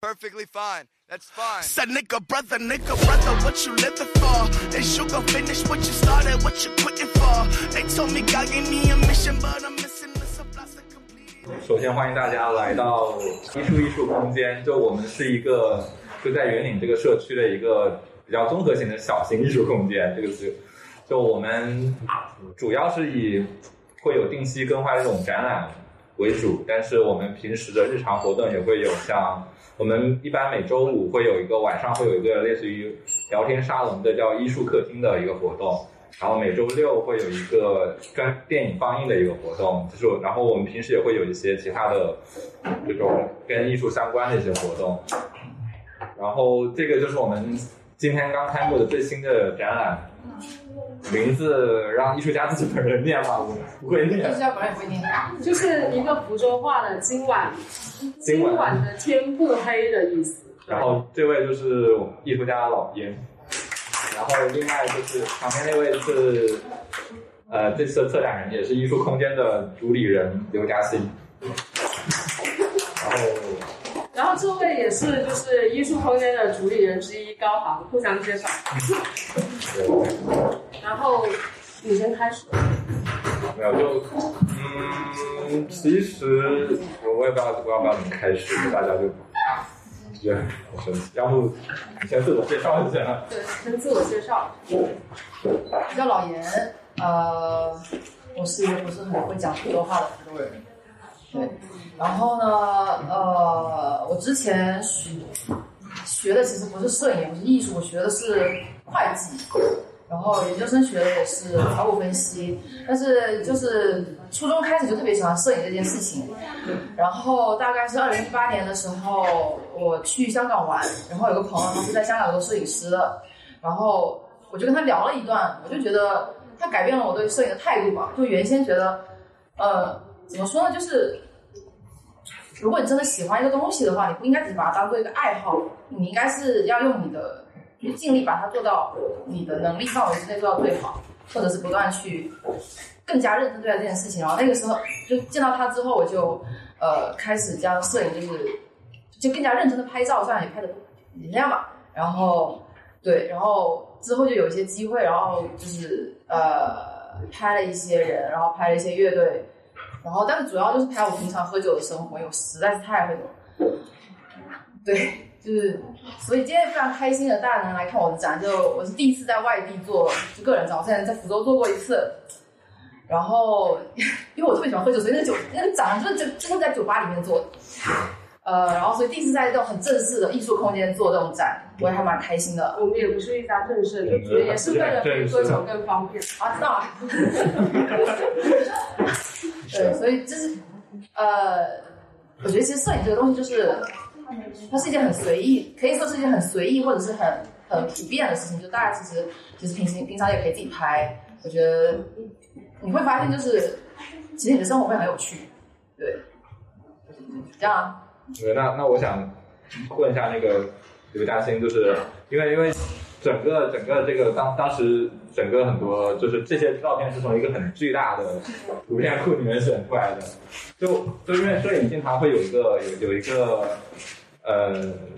Perfectly fine. That's fine. Said nigga, brother, nigga, brother, what you living for? Is you gon' finish what you started, what you quitting for? They told me God gave me a mission, but I'm missing the supplies to complete. it. 首先欢迎大家来到艺术艺术空间，就我们是一个就在圆岭这个社区的一个比较综合型的小型艺术空间。这个是，就我们主要是以会有定期更换这种展览为主，但是我们平时的日常活动也会有像我们一般每周五会有一个晚上会有一个类似于聊天沙龙的叫艺术客厅的一个活动。然后每周六会有一个专电影放映的一个活动，就是然后我们平时也会有一些其他的这种跟艺术相关的一些活动。然后这个就是我们今天刚开幕的最新的展览，名字让艺术家自己本人念吧，我不会念艺。术家本来也不会念。就是一个福州话的今晚，今晚今晚的天不黑的意思。然后这位就是艺术家老严，然后另外就是旁边那位是呃这次的策展人，也是艺术空间的主理人刘嘉欣。这位也是就是艺术空间的主理人之一高航，互相介绍。然后你先开始。没有就嗯，其实我也不知道我要不要怎么开始，大家就觉得很生气。要不你先自我介绍一下？对，先自我介绍。我叫老严，呃，我是一个不是很会讲普通话的福州人。对，然后呢，呃，我之前学学的其实不是摄影，不是艺术，我学的是会计，然后研究生学的也是财务分析，但是就是初中开始就特别喜欢摄影这件事情，然后大概是二零一八年的时候，我去香港玩，然后有个朋友他是在香港做摄影师的，然后我就跟他聊了一段，我就觉得他改变了我对摄影的态度吧。就原先觉得，呃，怎么说呢，就是如果你真的喜欢一个东西的话，你不应该只把它当做一个爱好，你应该是要用你的去尽力把它做到你的能力范围之内做到最好，或者是不断去更加认真对待这件事情。然后那个时候就见到他之后，我就呃开始将摄影就是就更加认真的拍照，虽然也拍的也那样吧。然后对，然后之后就有一些机会，然后就是呃拍了一些人，然后拍了一些乐队，然后但是主要就是拍我平常喝酒的生活，因为我实在是太会酒了。对，就是所以今天非常开心的大家能来看我的展，就我是第一次在外地做就个人展，我之前在福州做过一次。然后，因为我特别喜欢喝酒，所以那个酒那个展就是就就是在酒吧里面做的，呃，然后所以第一次在这种很正式的艺术空间做这种展，我也还蛮开心的。我们也不是一家正式，就觉得也是为了比喝酒更方便。啊，知道了。对，所以就是，呃，我觉得其实摄影这个东西就是，它是一件很随意，可以说是一件很随意或者是很很普遍的事情，就大家其实其实平时平常也可以自己拍。我觉得你会发现，就是其实你的生活会很有趣，对，这样啊。对，那那我想问一下那个刘嘉欣，就是因为因为整个整个这个当当时整个很多就是这些照片是从一个很巨大的图片库里面选出来的，就就因为摄影经常会有一个有有一个呃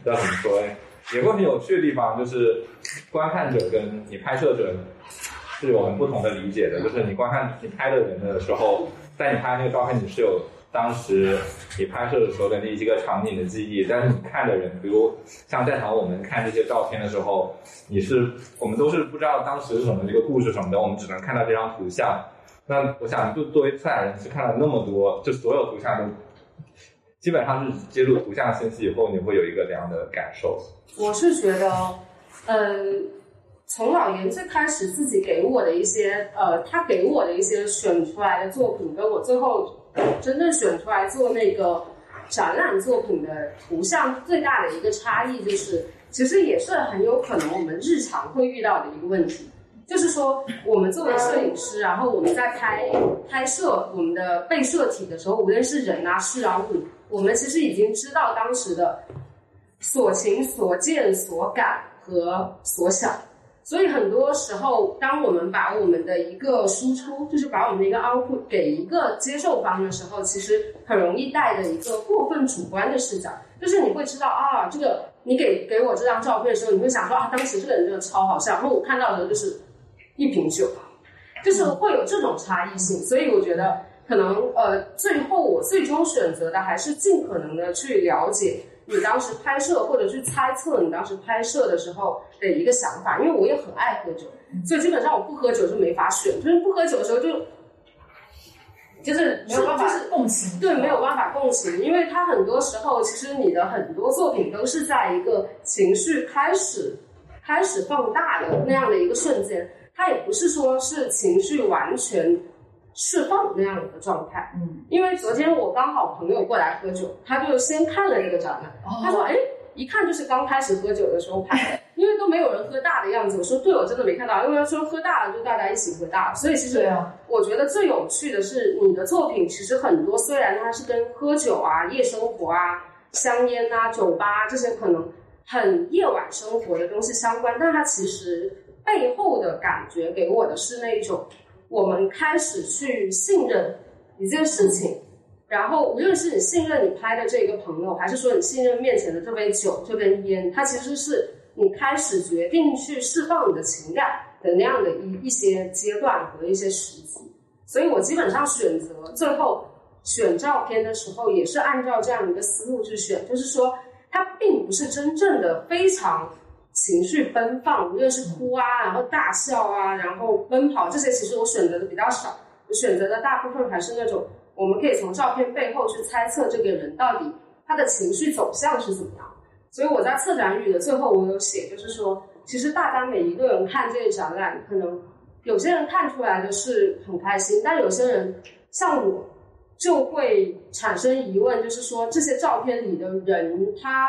叫怎么说呢，也会很有趣的地方，就是观看者跟你拍摄者是有很不同的理解的，就是你观看你拍的人的时候，在你拍那个照片你是有当时你拍摄的时候的那一个场景的记忆，但是你看的人，比如像在场我们看这些照片的时候，你是我们都是不知道当时是什么这个故事什么的，我们只能看到这张图像。那我想，就作为策展人，去看了那么多，就所有图像都基本上是接触图像信息以后，你会有一个怎样的感受？我是觉得，嗯，从老严最开始自己给我的一些，呃，他给我的一些选出来的作品，跟我最后真正选出来做那个展览作品的图像最大的一个差异，就是其实也是很有可能我们日常会遇到的一个问题。就是说，我们作为摄影师，然后我们在拍拍摄我们的被摄体的时候，无论是人啊、事啊、物，我们其实已经知道当时的所情、所见、所感和所想。所以很多时候，当我们把我们的一个输出，就是把我们的一个 output 给一个接受方的时候，其实很容易带着一个过分主观的视角。就是你会知道啊，这个你给给我这张照片的时候，你会想说啊，当时这个人真的超好笑，然后我看到的就是一瓶酒，就是会有这种差异性，所以我觉得可能呃，最后我最终选择的还是尽可能的去了解你当时拍摄或者去猜测你当时拍摄的时候的一个想法，因为我也很爱喝酒，所以基本上我不喝酒就没法选，就是不喝酒的时候就。就是没有办法共情，对，没有办法共情，因为他很多时候，其实你的很多作品都是在一个情绪开始开始放大的那样的一个瞬间，它也不是说是情绪完全释放那样的一个状态。嗯，因为昨天我刚好朋友过来喝酒，他就先看了这个展览，哦他说：“哎，一看就是刚开始喝酒的时候拍的，因为都没有人喝大的样子。”我说：“对，我真的没看到，因为说喝大了就大家一起喝大了，所以其实我觉得最有趣的是，你的作品其实很多，虽然它是跟喝酒啊、夜生活啊、香烟啊、酒吧这些可能很夜晚生活的东西相关，但它其实背后的感觉给我的是那种我们开始去信任一件事情，然后无论是你信任你拍的这个朋友，还是说你信任面前的这杯酒、这根烟，它其实是你开始决定去释放你的情感的那样的一一些阶段和一些时机。所以我基本上选择最后选照片的时候，也是按照这样一个思路去选，就是说它并不是真正的非常情绪奔放，无论是哭啊，然后大笑啊，然后奔跑这些，其实我选择的比较少，我选择的大部分还是那种我们可以从照片背后去猜测这个人到底他的情绪走向是怎么样。所以我在策展语的最后，我有写，就是说，其实大家每一个人看这个展览，可能有些人看出来的是很开心，但有些人像我，就会产生疑问，就是说这些照片里的人，他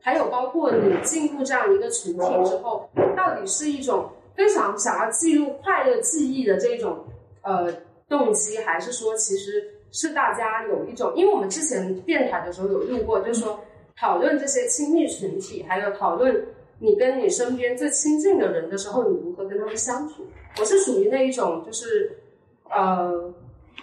还有包括你进入这样一个群体之后，到底是一种非常想要记录快乐记忆的这种呃动机，还是说其实是大家有一种，因为我们之前电台的时候有录过，就是说讨论这些亲密群体，还有讨论你跟你身边最亲近的人的时候，你如何跟他们相处。我是属于那一种，就是呃。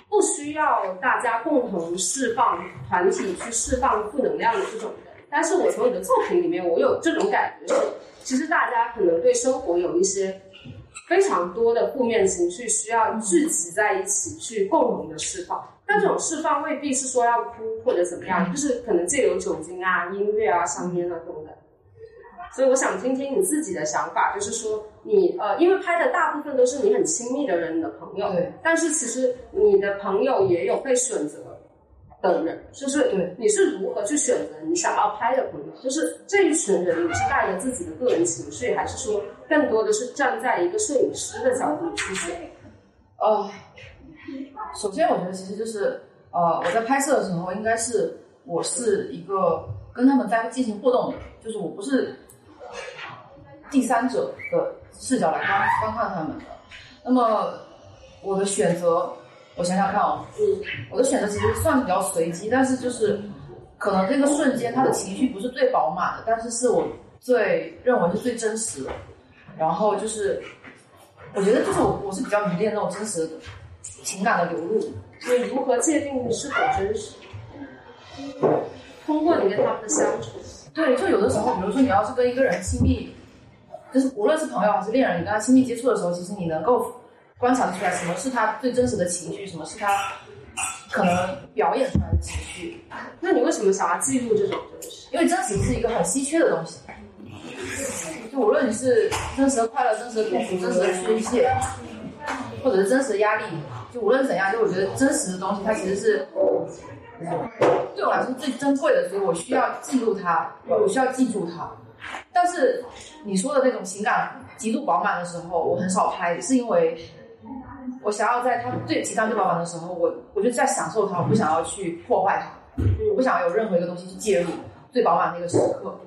不需要大家共同释放团体去释放负能量的这种，但是我从你的作品里面，我有这种感觉是，其实大家可能对生活有一些非常多的负面情绪，需要聚集在一起去共同的释放。但这种释放未必是说要哭或者怎么样，就是可能借由酒精啊、音乐啊、香烟啊等等。所以我想听听你自己的想法，就是说你呃，因为拍的大部分都是你很亲密的人，你的朋友，对，但是其实你的朋友也有被选择的人，就是对你是如何去选择你想要拍的朋友？就是这一群人，你是带着自己的个人情绪，还是说更多的是站在一个摄影师的角度去选？呃，首先我觉得其实就是呃，我在拍摄的时候，应该是我是一个跟他们在进行互动的，就是我不是第三者的视角来观观看他们的。那么我的选择，我想想看哦，嗯，我的选择其实算是比较随机，但是就是可能那个瞬间他的情绪不是最饱满的，但是是我最认为是最真实的。然后就是，我觉得就是我我是比较迷恋那种真实的情感的流露。你如何界定是否真实？通过你跟他们的相处，对，就有的时候，比如说你要是跟一个人亲密，就是无论是朋友还是恋人，你跟他亲密接触的时候，其实你能够观察出来什么是他最真实的情绪，什么是他可能表演出来的情绪。那你为什么想要记录这种真实？因为真实是一个很稀缺的东西，就无论你是真实的快乐、真实的痛苦、真实的宣泄，或者是真实的压力，就无论怎样，就我觉得真实的东西它其实是对我来说最珍贵的，所以我需要记录它，我需要记住它。但是你说的那种情感极度饱满的时候，我很少拍，是因为我想要在它最情感最饱满的时候，我我就在享受它，我不想要去破坏它，我不想要有任何一个东西去介入最饱满那个时刻。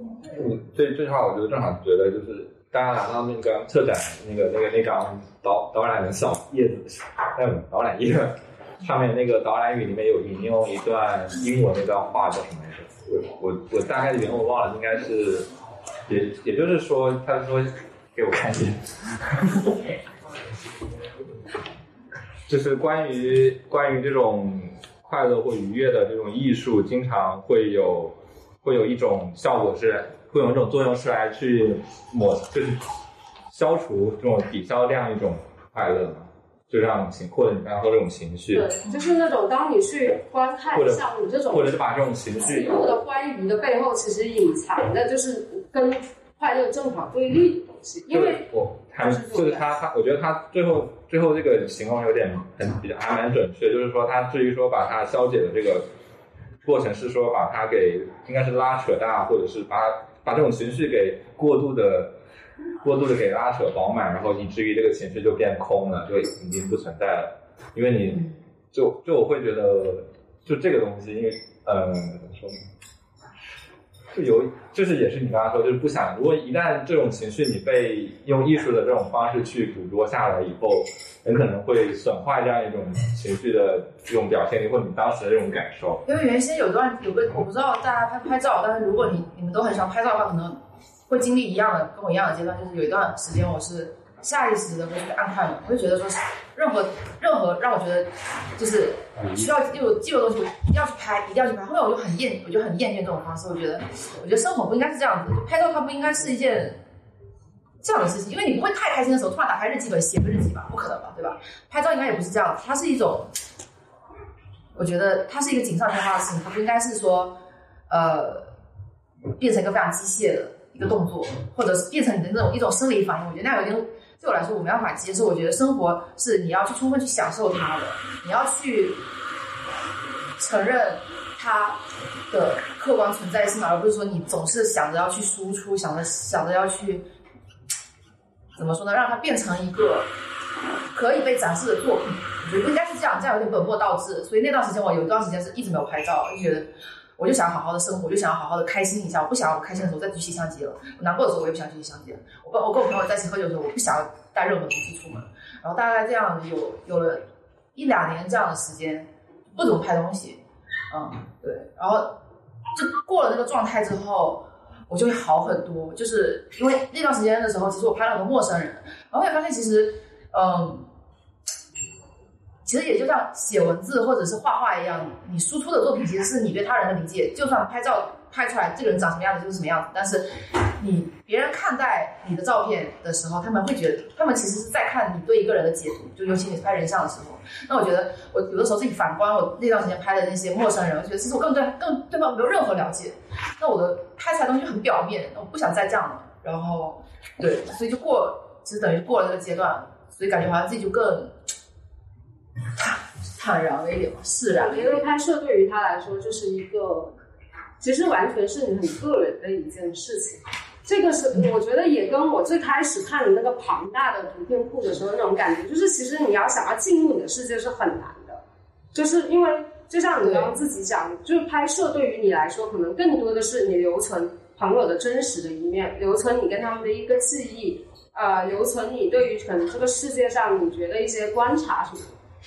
嗯，这这句话我觉得正好觉得就是大家拿到那个策展那个那个那张导导览的小叶子，那种导览页上面那个导览语里面有引用一段英文那段话叫什么来着？我我我大概的原文我忘了，应该是也也就是说，他说给我看一眼，就是关于关于这种快乐或愉悦的这种艺术，经常会有会有一种效果是，会有一种作用是来去抹，就是消除这种抵消这样一种快乐嘛，就这样情或者你刚刚说这种情绪，对，就是那种当你去观看像你这种或者是把这种情绪极度的欢愉的背后，其实隐藏的就是跟快乐正好对立的东西，因为我还就是他他，我觉得他最后最后这个形容有点很比较还蛮准确，就是说他至于说把它消解的这个过程是说把它给应该是拉扯大，或者是把把这种情绪给过度的过度的给拉扯饱满，然后以至于这个情绪就变空了，就已经不存在了，因为你就就我会觉得就这个东西，因为呃怎么说呢？就有，就是也是你刚刚说，就是不想，如果一旦这种情绪你被用艺术的这种方式去捕捉下来以后，很可能会损坏这样一种情绪的这种表现力，或者你当时的这种感受。因为原先有段有个我不知道大家拍不拍照，但是如果你你们都很喜欢拍照的话，可能会经历一样的跟我一样的阶段，就是有一段时间我是下意识的会去按快门，我会觉得说任何任何让我觉得就是需要有记录的东西，我一定要去拍，一定要去拍。后面我就很厌，我就很厌倦这种方式，我觉得我觉得生活不应该是这样子，就拍照它不应该是一件。这样的事情，因为你不会太开心的时候突然打开日记本写个日记吧，不可能吧，对吧？拍照应该也不是这样，它是一种，我觉得它是一个锦上添花的事情，它不应该是说，呃，变成一个非常机械的一个动作，或者是变成你的那种一种生理反应。我觉得那样有点对我来说我没办法接受。我觉得生活是你要去充分去享受它的，你要去承认它的客观存在性，而不是说你总是想着要去输出，想着想着要去。怎么说呢？让它变成一个可以被展示的作品，我觉得应该是这样，这样有点本末倒置。所以那段时间我有一段时间是一直没有拍照，就觉得我就想好好的生活，我就想要好好的开心一下。我不想要我开心的时候再去洗相机了，我难过的时候我也不想去洗相机了。我跟我跟我朋友在一起喝酒的时候，我不想要带任何东西出门。然后大概这样有有了一两年这样的时间，不怎么拍东西，嗯，对。然后就过了那个状态之后。我就会好很多，就是因为那段时间的时候，其实我拍了很多陌生人，然后也发现其实，嗯，其实也就像写文字或者是画画一样，你输出的作品其实是你对他人的理解，就算拍照拍出来这个人长什么样子就是什么样子，但是你别人看待你的照片的时候，他们会觉得他们其实是在看你对一个人的解读，就尤其你拍人像的时候，那我觉得我有的时候自己反观我那段时间拍的那些陌生人，我觉得其实我更对更对方没有任何了解，那我的。拍出来东西很表面，我不想再这样了。然后，对，所以就过，其实等于过了这个阶段，所以感觉好像自己就更坦坦然了一点嘛，释然了。因为拍摄对于他来说就是一个，其实完全是你很个人的一件事情。这个是我觉得也跟我最开始看你那个庞大的图片库的时候那种感觉，就是其实你要想要进入你的世界是很难的，就是因为。就像你刚刚自己讲，就是拍摄对于你来说，可能更多的是你留存朋友的真实的一面，留存你跟他们的一个记忆，呃，留存你对于可能这个世界上你觉得一些观察什么。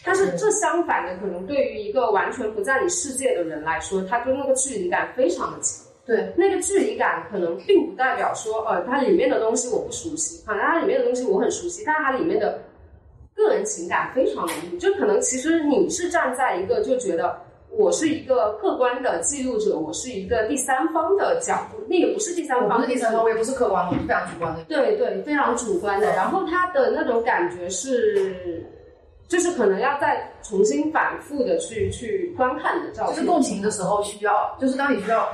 但是这相反的，可能对于一个完全不在你世界的人来说，他跟那个距离感非常的强。对，那个距离感可能并不代表说，呃，它里面的东西我不熟悉，可能它里面的东西我很熟悉，但是它里面的。个人情感非常浓郁，就可能其实你是站在一个就觉得我是一个客观的记录者，我是一个第三方的角度，那也不是第三方，不是第三方，我也不是客观的，我是非常主观的。对对，非常主观的。然后他的那种感觉是，就是可能要再重新反复的去去观看的照片。就是共情的时候需要，就是当你需要，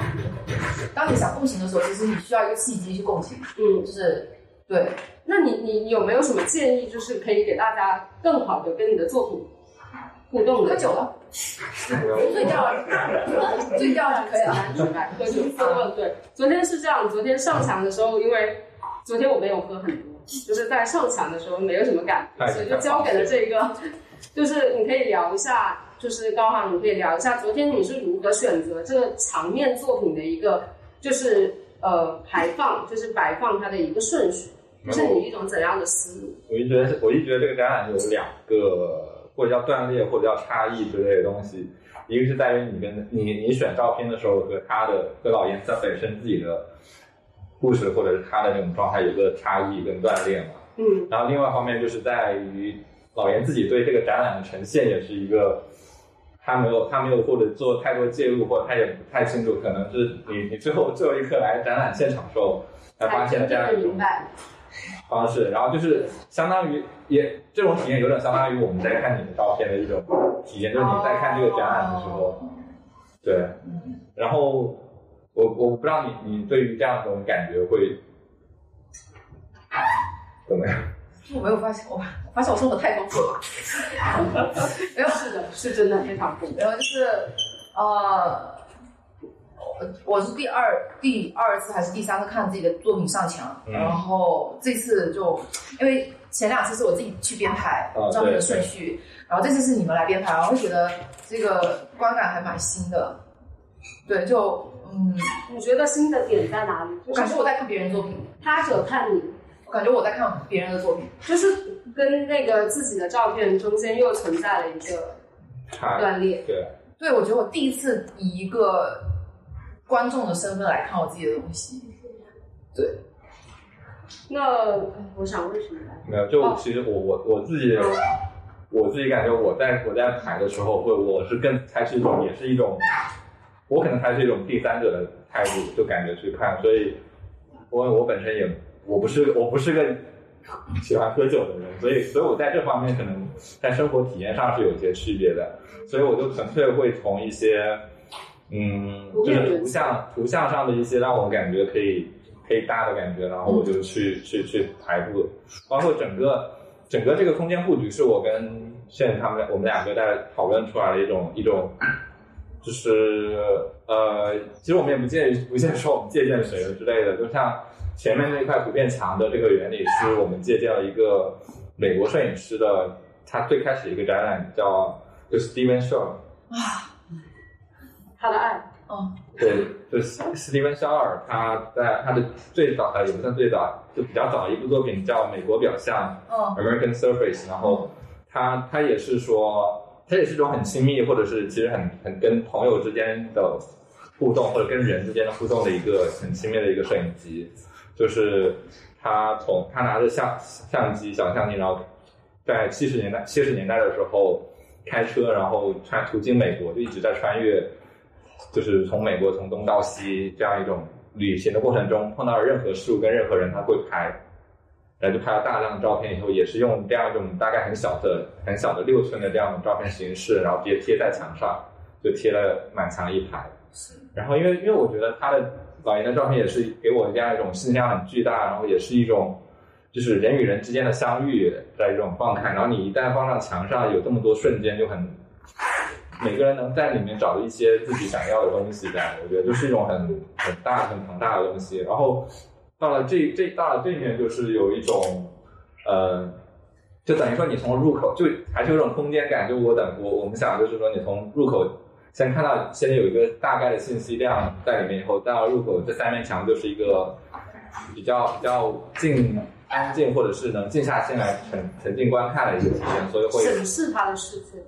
当你想共情的时候，其实你需要一个契机去共情。嗯，就是。对，那你你有没有什么建议，就是可以给大家更好的跟你的作品互动？喝酒了，醉掉 了，醉掉了可以了。喝酒喝对，昨天是这样，昨天上墙的时候，因为昨天我没有喝很多，就是在上墙的时候没有什么感，所以就交给了这个，就是你可以聊一下，就是高航，你可以聊一下昨天你是如何选择这个墙面作品的一个，就是呃排放，就是摆放它的一个顺序。就是你一种怎样的思路？我一觉得，我一觉得这个展览有两个，或者叫断裂，或者叫差异之类的东西。一个是在于你跟你你选照片的时候和他的和老颜色本身自己的故事，或者是他的这种状态有个差异跟断裂嘛。嗯。然后另外一方面就是在于老严自己对这个展览的呈现也是一个他没有他没有或者做太多介入，或者他也不太清楚，可能是你你最后最后一刻来展览现场时候才发现这样一种。方式，然后就是相当于也这种体验有点相当于我们在看你的照片的一种体验，就是你在看这个展览的时候，对，然后我我不知道你你对于这样一种感觉会怎么样？我没有发现，我我发现我生活太丰富了。没有，是的，是真的非常丰富。然后，就是呃，我我是第二第二次还是第三次看自己的作品上墙，嗯然后这次就因为前两次是我自己去编排哦照片的顺序，然后这次是你们来编排，我会觉得这个观感还蛮新的。对，就嗯，你觉得新的点在哪里？我感觉我在看别人作品，他者看你，我感觉我在看别人的作品。就是跟那个自己的照片中间又存在了一个差断裂。对，对，我觉得我第一次以一个观众的身份来看我自己的东西。对那呃我想问什么来着？没有，就哦其实我我我自己我自己感觉我在我在排的时候会我是更采取一种也是一种，我可能采取一种第三者的态度，就感觉去看，所以我我本身也我不是我不是个 喜欢喝酒的人，所以所以我在这方面可能在生活体验上是有一些区别的，所以我就纯粹会从一些嗯就是图像图像上的一些让我感觉可以可以搭的感觉，然后我就去、去去排布，包括整个整个这个空间布局是我跟炫他们我们两个在讨论出来的一种一种。就是呃，其实我们也不介意不介意说我们借鉴谁了之类的，就像前面那块图片墙的这个原理，是我们借鉴了一个美国摄影师的，他最开始一个展览叫就 Steven Shaw，他的爱，哦。对，就是斯蒂芬·肖尔，他在他的最早呃也不算最早，就比较早的一部作品叫《美国表象嗯 American Surface》，然后他他也是说，它也是一种很亲密，或者是其实很很跟朋友之间的互动，或者跟人之间的互动的一个很亲密的一个摄影机，就是他从他拿着相相机小相机，然后在七十年代七十年代的时候开车，然后穿途经美国，就一直在穿越。就是从美国从东到西这样一种旅行的过程中，碰到任何事物跟任何人，他会拍，然后就拍了大量的照片以后，也是用这样一种大概很小的、很小的六寸的这样的照片形式，然后直接贴在墙上，就贴了满墙一排。然后因为因为我觉得他的老爷的照片也是给我这样一种信息量很巨大，然后也是一种就是人与人之间的相遇的一种放开，然后你一旦放上墙上，有这么多瞬间就很。每个人能在里面找到一些自己想要的东西在，我觉得就是一种很很大、很庞大的东西。然后到了这这到了这面，就是有一种呃，就等于说你从入口就还是有种空间感。就我等我我们想就是说，你从入口先看到先有一个大概的信息量在里面，以后到了入口这三面墙就是一个比较比较静安静，或者是能静下心来沉沉浸观看的一个体验，所以会审视他的世界。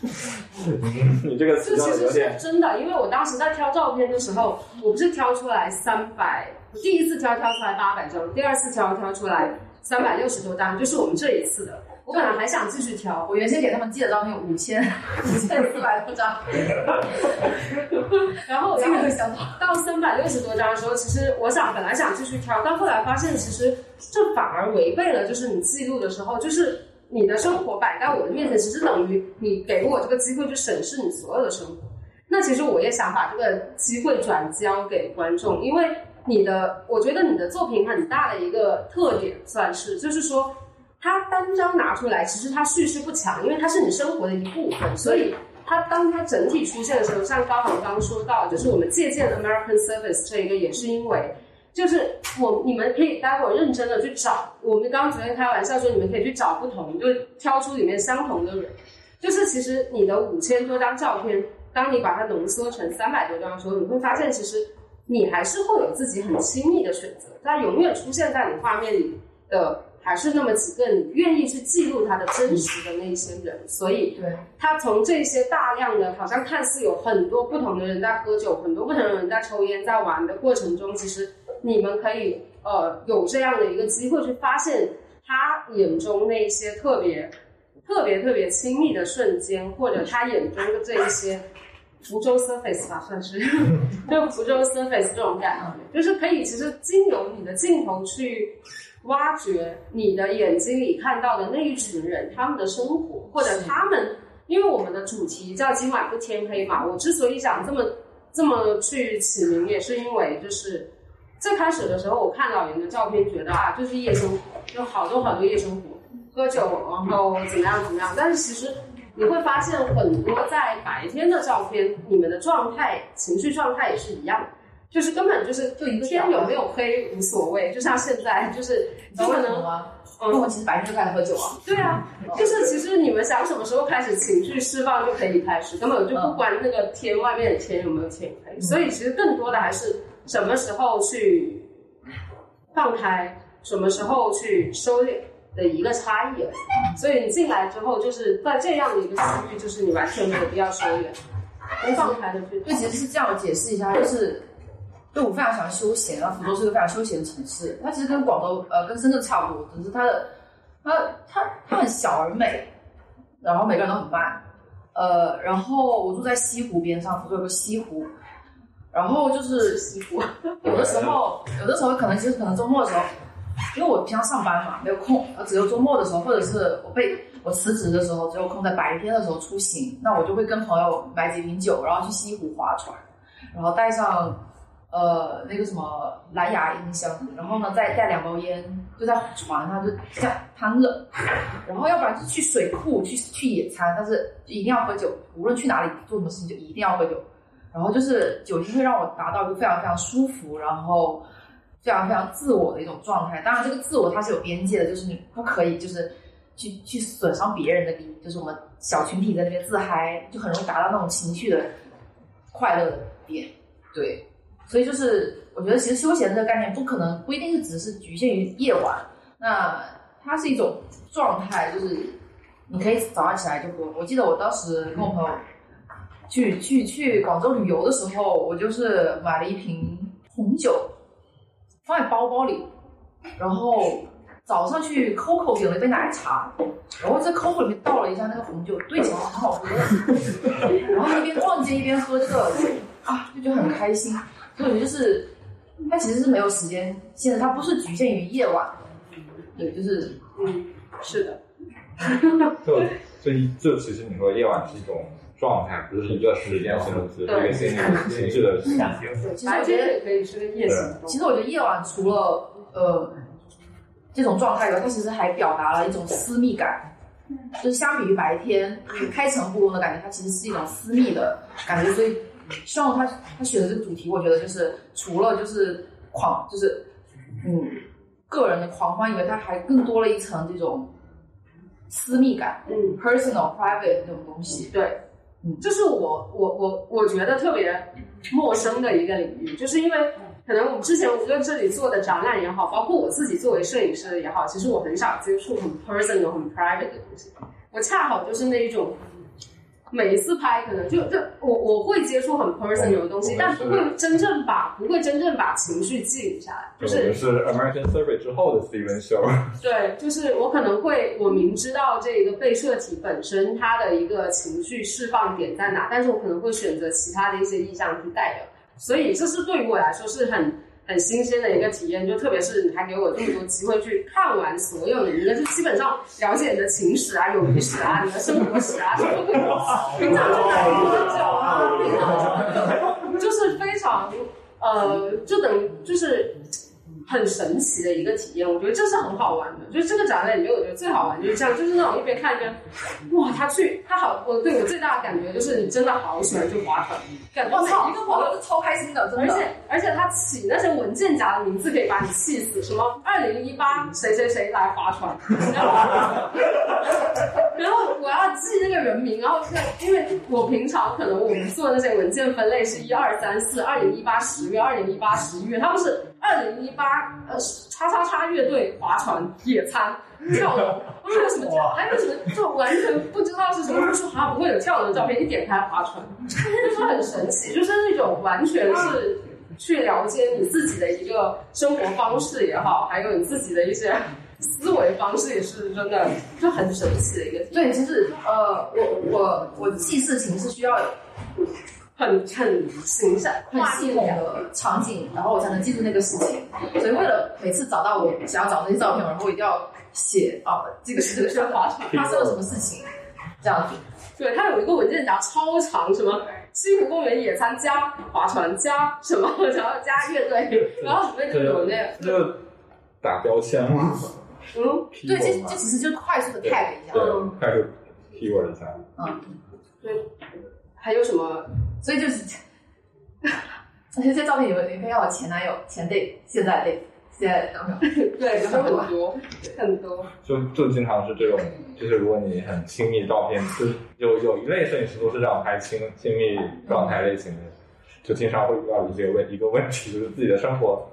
你这个这其实是。真的，因为我当时在挑照片的时候，我不是挑出来三百，第一次挑挑出来八百张，第二次挑挑出来三百六十多张，就是我们这一次的。我本来还想继续挑，我原先给他们寄的照片五千五千四百多张，然后我然后个想到到三百六十多张的时候，其实我想本来想继续挑，但后来发现其实这反而违背了，就是你记录的时候，就是你的生活摆在我的面前，其实等于你给我这个机会去审视你所有的生活。那其实我也想把这个机会转交给观众，因为你的，我觉得你的作品很大的一个特点算是，就是说它单张拿出来，其实它叙事不强，因为它是你生活的一部分，所以它当它整体出现的时候，像高航刚说到，就是我们借鉴 American Service 这一个，也是因为。就是我，你们可以待会儿认真的去找。我们刚刚昨天开玩笑说，你们可以去找不同，就挑出里面相同的人。就是其实你的五千多张照片，当你把它浓缩成三百多张的时候，你会发现其实你还是会有自己很亲密的选择，它永远出现在你画面里的还是那么几个你愿意去记录他的真实的那一些人，所以对，他从这些大量的，好像看似有很多不同的人在喝酒，很多不同的人在抽烟，在玩的过程中，其实你们可以呃有这样的一个机会去发现他眼中那一些特别特别特别亲密的瞬间，或者他眼中的这一些福州 surface 吧，算是 就福州 surface 这种感觉，就是可以其实经由你的镜头去挖掘你的眼睛里看到的那一群人他们的生活，或者他们，因为我们的主题叫今晚不天黑嘛，我之所以想这么这么去起名，也是因为就是最开始的时候我看老袁的照片，觉得啊，就是夜生活，有好多好多夜生活。喝酒，然后怎么样怎么样？但是其实你会发现，很多在白天的照片，你们的状态、情绪状态也是一样，就是根本就是就一个天有没有黑无所谓，就像现在，就是你知道为什么吗？因为我其实白天就开始喝酒啊。对啊，就是其实你们想什么时候开始情绪释放就可以开始，根本就不管那个天外面的天有没有天黑。所以其实更多的还是什么时候去放开，什么时候去收敛。的一个差异，所以你进来之后，就是在这样的一个区域，就是你完全没有必要收敛，放开的去。对，其实是这样，解释一下，就是，就我非常喜欢休闲，然后福州是个非常休闲的城市，它其实跟广州呃跟深圳差不多，只是它的它它它很小而美，然后每个人都很慢，呃，然后我住在西湖边上，福州有个西湖，然后就是西湖，有的时候有的时候可能就是可能周末的时候。因为我平常上班嘛，没有空，只有周末的时候，或者是我被我辞职的时候，只有空在白天的时候出行，那我就会跟朋友买几瓶酒，然后去西湖划船，然后带上呃那个什么蓝牙音箱，然后呢再带两包烟，就在船上就这样瘫着，然后要不然就去水库去去野餐，但是就一定要喝酒，无论去哪里做什么事情就一定要喝酒，然后就是酒精会让我达到一个非常非常舒服，然后。非常非常自我的一种状态，当然这个自我它是有边界的，就是你不可以就是去去损伤别人的利益，就是我们小群体在那边自嗨，就很容易达到那种情绪的快乐的点，对，所以就是我觉得其实休闲这个概念不可能不一定是只是局限于夜晚，那它是一种状态，就是你可以早上起来就喝。我记得我当时跟我朋友去去去广州旅游的时候，我就是买了一瓶红酒。放在包包里，然后早上去 COCO 点了一杯奶茶，然后在 COCO 里面倒了一下那个红酒，兑起来很好喝，然后一边逛街一边喝这个，啊，就觉得很开心。所以我觉得就是，它其实是没有时间，限制它不是局限于夜晚，对，就是，嗯，是的。就这一，这其实你说夜晚是一种。状态不是一个时间形容词，是一个心理情绪的感觉。其实我觉得也可以是个夜行其实我觉得夜晚除了呃这种状态以外，它其实还表达了一种私密感，就是相比于白天开诚布公的感觉，它其实是一种私密的感觉。所以希望他他选的这个主题，我觉得就是除了就是狂，就是嗯个人的狂欢以外，它还更多了一层这种私密感，嗯，personal private 这种东西，对。这是我我我我觉得特别陌生的一个领域，就是因为可能我们之前无论这里做的展览也好，包括我自己作为摄影师也好，其实我很少接触很 personal、很 private 的东西，我恰好就是那一种。每一次拍可能就就我我会接触很 personal 的东西，但不会真正把不会真正把情绪记录下来。就是是 American Survey 之后的 Steven Show。对，就是我可能会我明知道这一个被摄体本身它的一个情绪释放点在哪，但是我可能会选择其他的一些意象去代表。所以这是对于我来说是很。很新鲜的一个体验，就特别是你还给我这么多机会去看完所有的，人，那就基本上了解你的情史啊、友谊史啊、你的生活史啊，什么的，平常就买多酒啊，平常就是非常呃，就等于就是。很神奇的一个体验，我觉得这是很好玩的。就是这个展览里面，我觉得最好玩就是这样，就是那种一边看一边，哇，他去他好，我对我最大的感觉就是你真的好喜欢去划船，感觉每 一个朋友都超开心的，真的。而且而且他起那些文件夹的名字可以把你气死，什么二零一八谁谁谁来划船，然后我要记那个人名，然后因为我平常可能我们做那些文件分类是一二三四，二零一八十月，二零一八十一月，他不是。二零一八，呃，叉叉叉乐队划船、野餐、跳楼，还有什么跳？还有什么？就完全不知道是什么。他说他不会有跳楼的照片，一点开划船，就是很神奇，就是那种完全是去了解你自己的一个生活方式也好，还有你自己的一些思维方式也是真的就很神奇的一个，对，其实呃，我我我记事情是需要很很形象、很系统的场景，然后我才能记住那个事情。所以为了每次找到我想要找那些照片，然后我一定要写啊，这个是是划船发生了什么事情，这样子。对，它有一个文件夹超长，什么西湖公园野餐加划船加什么，然后加乐队，然后里面就有那这 个打标签吗？嗯，对，这这其实就快速的 tag 一下。对，开始 keyword 一下。嗯，对，还有什么？所以就是，而且这些照片有你可以要我前男友、前 date、现在 date、现在男朋友，对，有很 多很多。就就经常是这种，就是如果你很亲密照片，就是有有一类摄影师都是这样拍亲亲密状态类型的，就经常会遇到一些问一个问题，就是自己的生活，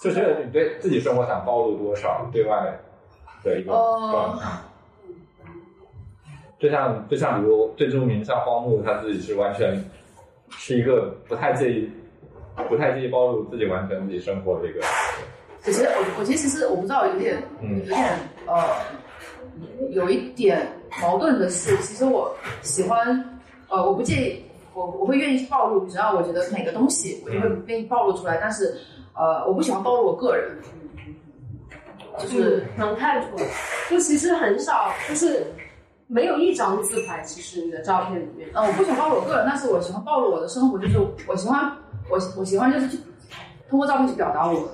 就是你对自己生活想暴露多少，对外的一个状态。就像就像比如最著名像荒木他自己是完全是一个不太介意不太介意暴露自己完全自己生活的一个。其实我我其实是我不知道有点嗯有点呃有一点矛盾的是，其实我喜欢呃我不介意我我会愿意暴露，只要我觉得哪个东西我就会愿意暴露出来，但是呃我不喜欢暴露我个人，就是能看出来，就其实很少，就是没有一张自拍，其实你的照片里面，呃我不喜欢暴露我个人，但是我喜欢暴露我的生活，就是我喜欢我我喜欢就是去通过照片去表达我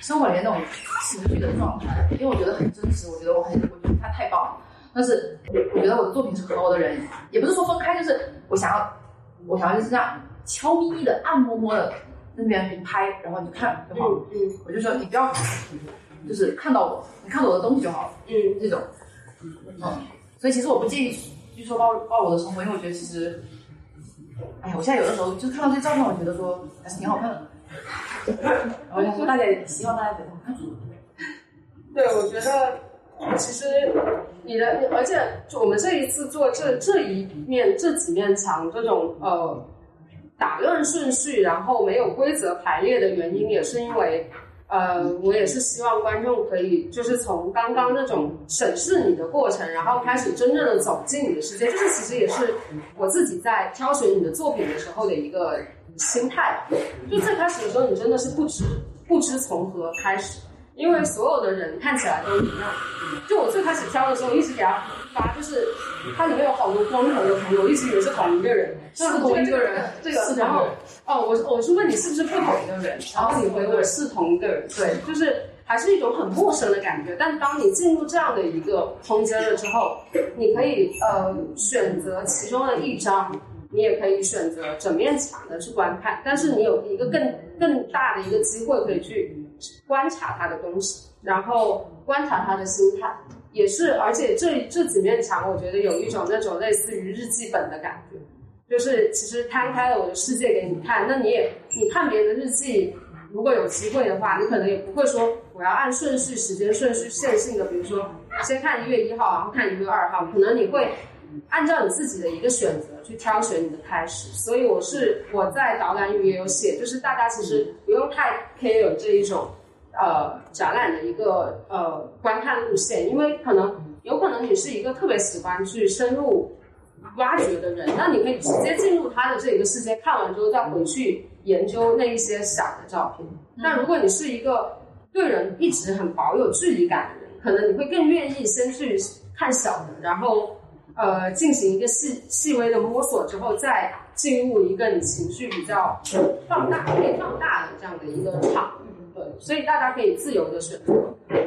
生活里面那种情绪的状态，因为我觉得很真实，我觉得我很我觉得他太棒了。但是我觉得我的作品是和我的人，也不是说分开，就是我想要我想要就是这样悄咪咪的、暗摸摸的在那边给你拍，然后你就看就好了。嗯我就说你不要就是看到我，你看到我的东西就好了。嗯这种，嗯，所以其实我不介意去说暴暴露我的生活，因为我觉得其实，哎呀，我现在有的时候就看到这些照片，我觉得说还是挺好看的。然后想说大家也希望大家觉得好看。对，我觉得其实你的，而且我们这一次做这这一面这几面墙这种呃打乱顺序，然后没有规则排列的原因，也是因为。呃，我也是希望观众可以就是从刚刚那种审视你的过程，然后开始真正的走进你的世界，这是其实也是我自己在挑选你的作品的时候的一个心态吧。就最开始的时候，你真的是不知不知从何开始，因为所有的人看起来都一样。就我最开始挑的时候，一直给他发，就是它里面有好多光头的朋友，一直以为是同一个人，是同一个人。这个，然后哦，我我是问你是不是不同一个人，然后你回我是同一个人，对，就是还是一种很陌生的感觉。但当你进入这样的一个空间了之后，你可以呃选择其中的一张，你也可以选择整面墙的去观看，但是你有一个更更大的一个机会可以去观察他的东西，然后观察他的心态。也是，而且这这几面墙，我觉得有一种那种类似于日记本的感觉，就是其实摊开了我的世界给你看，那你也你看别人的日记，如果有机会的话，你可能也不会说我要按顺序、时间顺序线性的，比如说先看一月一号，然后看一月二号，可能你会按照你自己的一个选择去挑选你的开始。所以我是我在导览里也有写，就是大家其实不用太 care 这一种。呃，展览的一个呃观看路线，因为可能有可能你是一个特别喜欢去深入挖掘的人，那你可以直接进入他的这一个世界，看完之后再回去研究那一些小的照片。那如果你是一个对人一直很保有距离感的人，可能你会更愿意先去看小的，然后呃进行一个细细微的摸索之后，再进入一个你情绪比较放大、可以放大的这样的一个场域。对，所以大家可以自由的选择。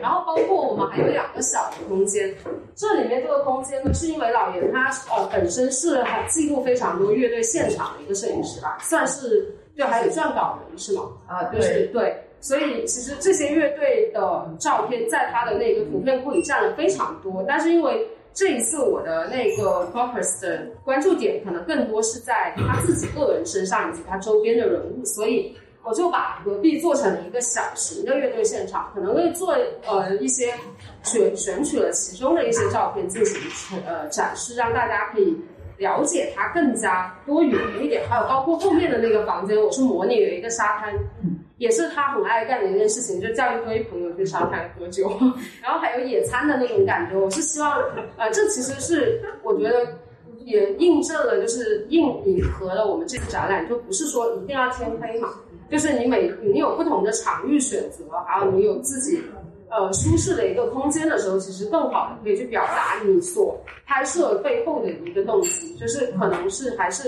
然后包括我们还有两个小的空间，这里面这个空间呢，是因为老严他呃本身是还记录非常多乐队现场的一个摄影师吧，算是就还有撰稿人是吗？啊，就是对，所以其实这些乐队的照片在他的那个图片库里占了非常多，但是因为这一次我的那个 focus 的关注点可能更多是在他自己个人身上以及他周边的人物，所以我就把隔壁做成了一个小型的乐队现场，可能会做呃一些选选取了其中的一些照片进行呃展示，让大家可以了解它更加多元一点。还有包括后面的那个房间，我是模拟了一个沙滩。也是他很爱干的一件事情，就叫一堆朋友去沙滩喝酒，然后还有野餐的那种感觉。我是希望，呃，这其实是我觉得也印证了，就是印引合了我们这个展览，就不是说一定要天黑嘛，就是你每你有不同的场域选择，还有你有自己呃舒适的一个空间的时候，其实更好的可以去表达你所拍摄背后的一个动机，就是可能是还是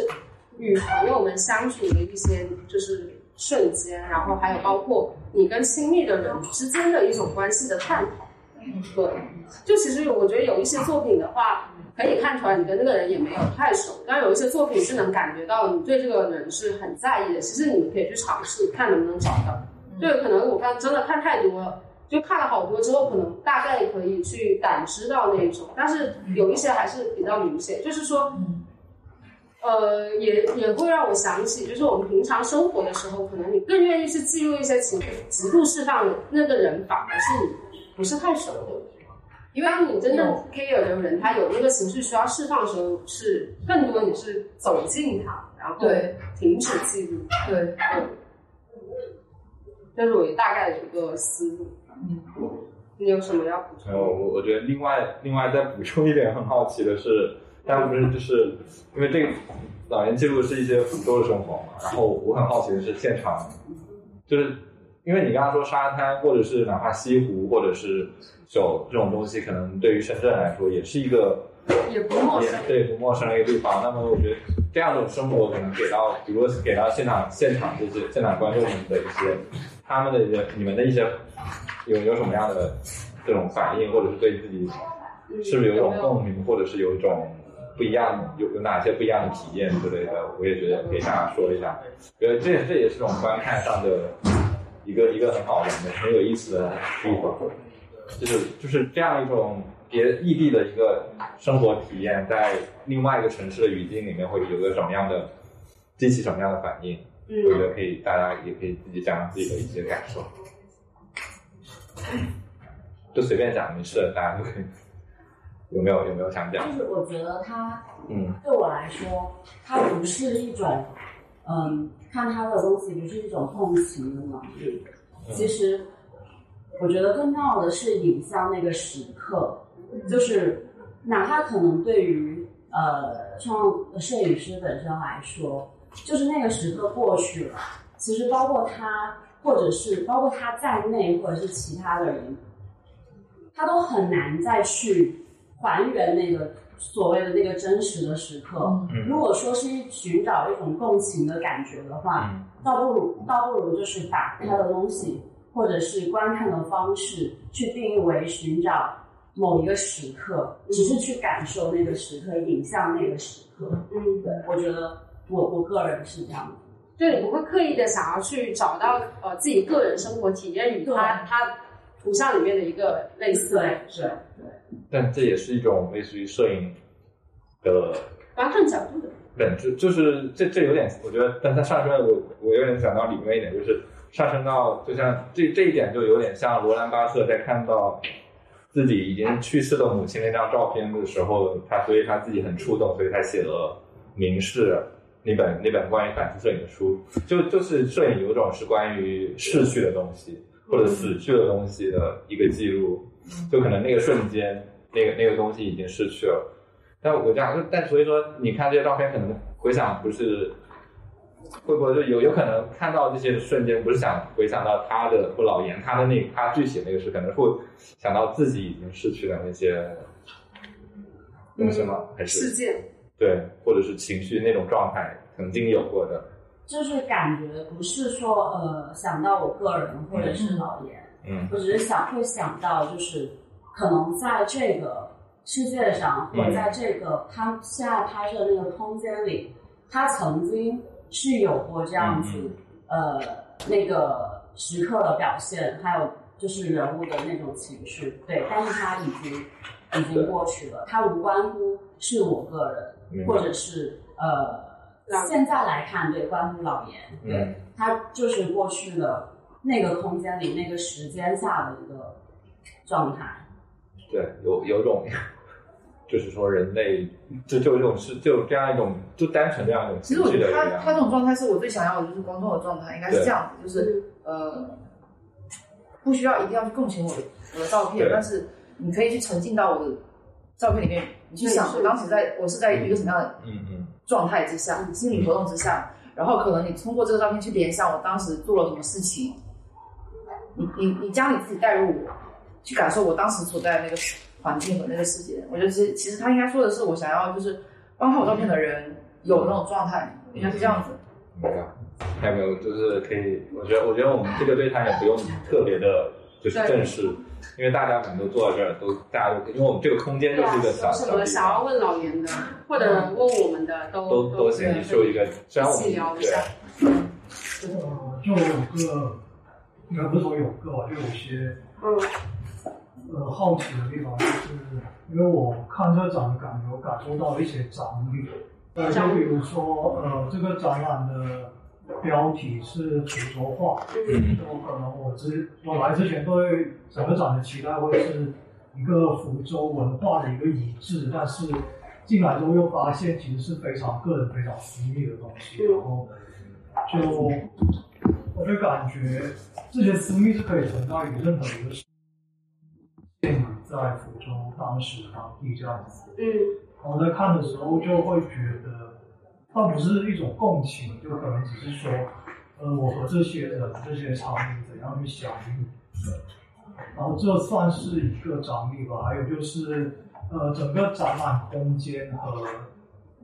与朋友们相处的一些就是瞬间，然后还有包括你跟亲密的人之间的一种关系的探讨。对，就其实我觉得有一些作品的话，可以看出来你跟这个人也没有太熟，但有一些作品是能感觉到你对这个人是很在意的。其实你们可以去尝试看能不能找到。对，可能我看真的看太多了，就看了好多之后，可能大概可以去感知到那一种，但是有一些还是比较明显，就是说。呃，也也会让我想起，就是我们平常生活的时候，可能你更愿意去记录一些情绪极度释放的那个人，反而是你不是太熟的。因为当你真正 care 的人，他有那个情绪需要释放的时候，是更多你是走近他，然后对停止记录。对，嗯，这是我大概的一个思路。嗯，你有什么要补充然后我我觉得另外另外再补充一点，很好奇的是，大家不是就是因为这个老年记录是一些福州的生活嘛，然后我很好奇的是现场，就是因为你刚刚说沙滩或者是哪怕西湖或者是酒这种东西，可能对于深圳来说也是一个也不陌生。对不陌生的一个地方。那么我觉得这样一种生活可能给到，比如给到现场现场这些现场观众们的一些他们的一些你们的一些有有什么样的这种反应，或者是对自己是不是有一种共鸣，或者是有一种不一样，有有哪些不一样的体验之类的，我也觉得给大家说一下。觉得这这也是种观看上的一个一个很好玩的、很有意思的地方，就是就是这样一种别异地的一个生活体验，在另外一个城市的语境里面会有个什么样的激起什么样的反应？我觉嗯，得可以，大家也可以自己讲讲自己的一些感受，就随便讲，没事，大家都可以。有没有有没有想讲？就是我觉得它嗯。对我来说，它不是一种，嗯，看它的东西不是一种共情的能力。其实，我觉得更重要的是影像那个时刻，就是哪怕可能对于呃创摄影师本身来说，就是那个时刻过去了，其实包括他，或者是包括他在内，或者是其他的人，他都很难再去还原那个所谓的那个真实的时刻。嗯。如果说是寻找一种共情的感觉的话，嗯。倒不如倒不如就是把他的东西或者是观看的方式去定义为寻找某一个时刻，只是去感受那个时刻，影像那个时刻。嗯，对，我觉得我我个人是这样的。就你不会刻意的想要去找到呃自己个人生活体验与它对它图像里面的一个类似对是对对，但这也是一种类似于摄影的观看角度的。本质，就是这这有点，我觉得，但它上升了，我我有点讲到里面一点，就是上升到，就像这这一点就有点像罗兰巴特在看到自己已经去世的母亲那张照片的时候，他所以他自己很触动，所以他写了《凝视》那本那本关于反思摄影的书，就就是摄影有种是关于逝去的东西或者死去的东西的一个记录，就可能那个瞬间，那个那个东西已经逝去了。但我这样，但所以说，你看这些照片，可能回想不是，会不会就有有可能看到这些瞬间，不是想回想到他的或老严他的那他具体那个事，可能会想到自己已经逝去的那些东西吗？还是事件，对，或者是情绪那种状态曾经有过的？就是感觉不是说呃想到我个人或者是老严，嗯。我只是想会想到就是可能在这个世界上，或者在这个他现在拍摄的那个空间里，他曾经是有过这样子、呃那个时刻的表现，还有就是人物的那种情绪，对，但是他已经已经过去了，他无关乎是我个人，或者是呃现在来看，对，关乎老严，对，嗯他就是过去的那个空间里那个时间下的一个状态。对，有有种，就是说人类就就这种是就这样一种就单纯这样一种其实我觉得他他这。种状态是我最想要的，就是观众的状态，应该是这样子，就是呃，不需要一定要去共情我的我的照片，但是你可以去沉浸到我的照片里面，你去想我当时在我是在一个什么样的嗯嗯状态之下，心理活动之下，然后可能你通过这个照片去联想我当时做了什么事情，你你你将你自己带入我，去感受我当时所在的那个环境和那个世界。我觉得其实其实他应该说的是，我想要就是观看我照片的人有那种状态，应该是这样子。明白。还有没有就是可以？我觉得我觉得我们这个对谈也不用特别的，就是正式，因为大家可能都坐在这儿，都大家都因为我们这个空间就是一个小有什么小地方，想要问老严的，或者问我们的，都都都先说一个，虽然我一起聊们一下就有个，应该不是说有个吧，就有些嗯。呃好奇的地方，就是因为我看这个展的感觉，我感受到一些张力。呃，就比如说，呃，这个展览的标题是福州话，嗯。就可能我之我来之前对整个展的期待会是一个福州文化的一个遗志，但是进来之后又发现其实是非常个人、非常私密的东西，然后就我就感觉这些私密是可以存在于任何一个事限于在福州当时当地这样子。嗯然后在看的时候就会觉得，倒不是一种共情，就可能只是说，呃，我和这些人、这些场景怎样去相遇，然后这算是一个张力吧。还有就是，呃，整个展览空间和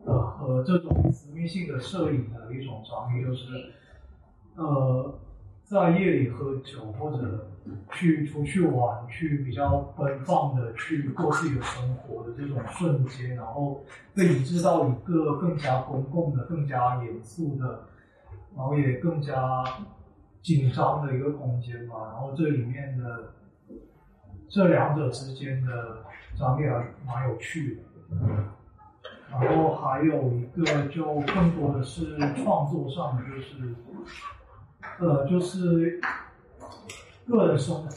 呃和这种私密性的摄影的一种张力，就是，呃，在夜里喝酒或者去出去玩，去比较奔放的去过自己的生活的这种瞬间，然后被移植到一个更加公共的、更加严肃的，然后也更加紧张的一个空间吧。然后这里面的这两者之间的张力还蛮有趣的。然后还有一个就更多的是创作上，就是呃，就是个人生活，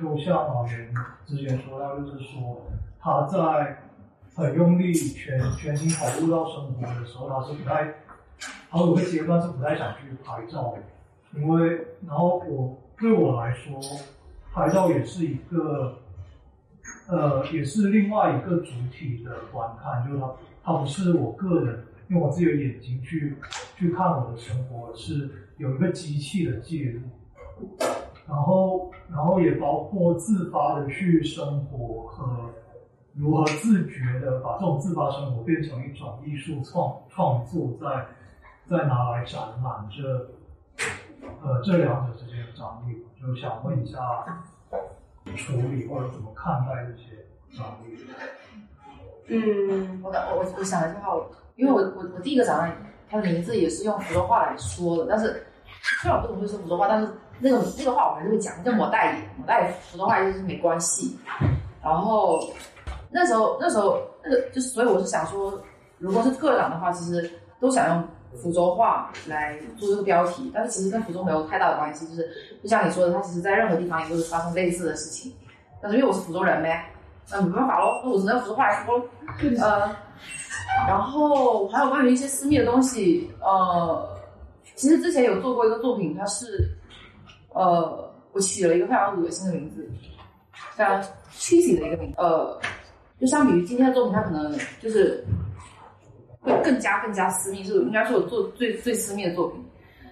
就像老袁之前说到，就是说他在很用力、全全心投入到生活的时候，他是不太，他有个阶段是不太想去拍照，因为然后我对我来说，拍照也是一个。呃，也是另外一个主体的观看，就是他他不是我个人用我自己的眼睛去去看我的生活，是有一个机器的介入，然后，然后也包括自发的去生活和如何自觉的把这种自发生活变成一种艺术创创作，在在拿来展览这呃这两者之间的张力，就想问一下。处理或者怎么看待这些张力？嗯我我我想一下，我因为我我我第一个展览，它的名字也是用福州话来说的，但是虽然我不怎么会说福州话，但是那个那个话我还是会讲，叫抹带眼，抹带福州话就是没关系。然后那时候那时候那个就是，所以我是想说，如果是个展的话，其实都想用福州话来做这个标题，但是其实跟福州没有太大的关系，就是就像你说的，它其实在任何地方也都会发生类似的事情。但是因为我是福州人呗，那没办法喽，那我只能用福州话来说喽。呃，然后还有关于一些私密的东西，呃，其实之前有做过一个作品，它是呃，我起了一个非常恶心的名字，非常清醒的一个名，呃，就相比于今天的作品，它可能就是会更加更加私密，是应该是我做最最私密的作品。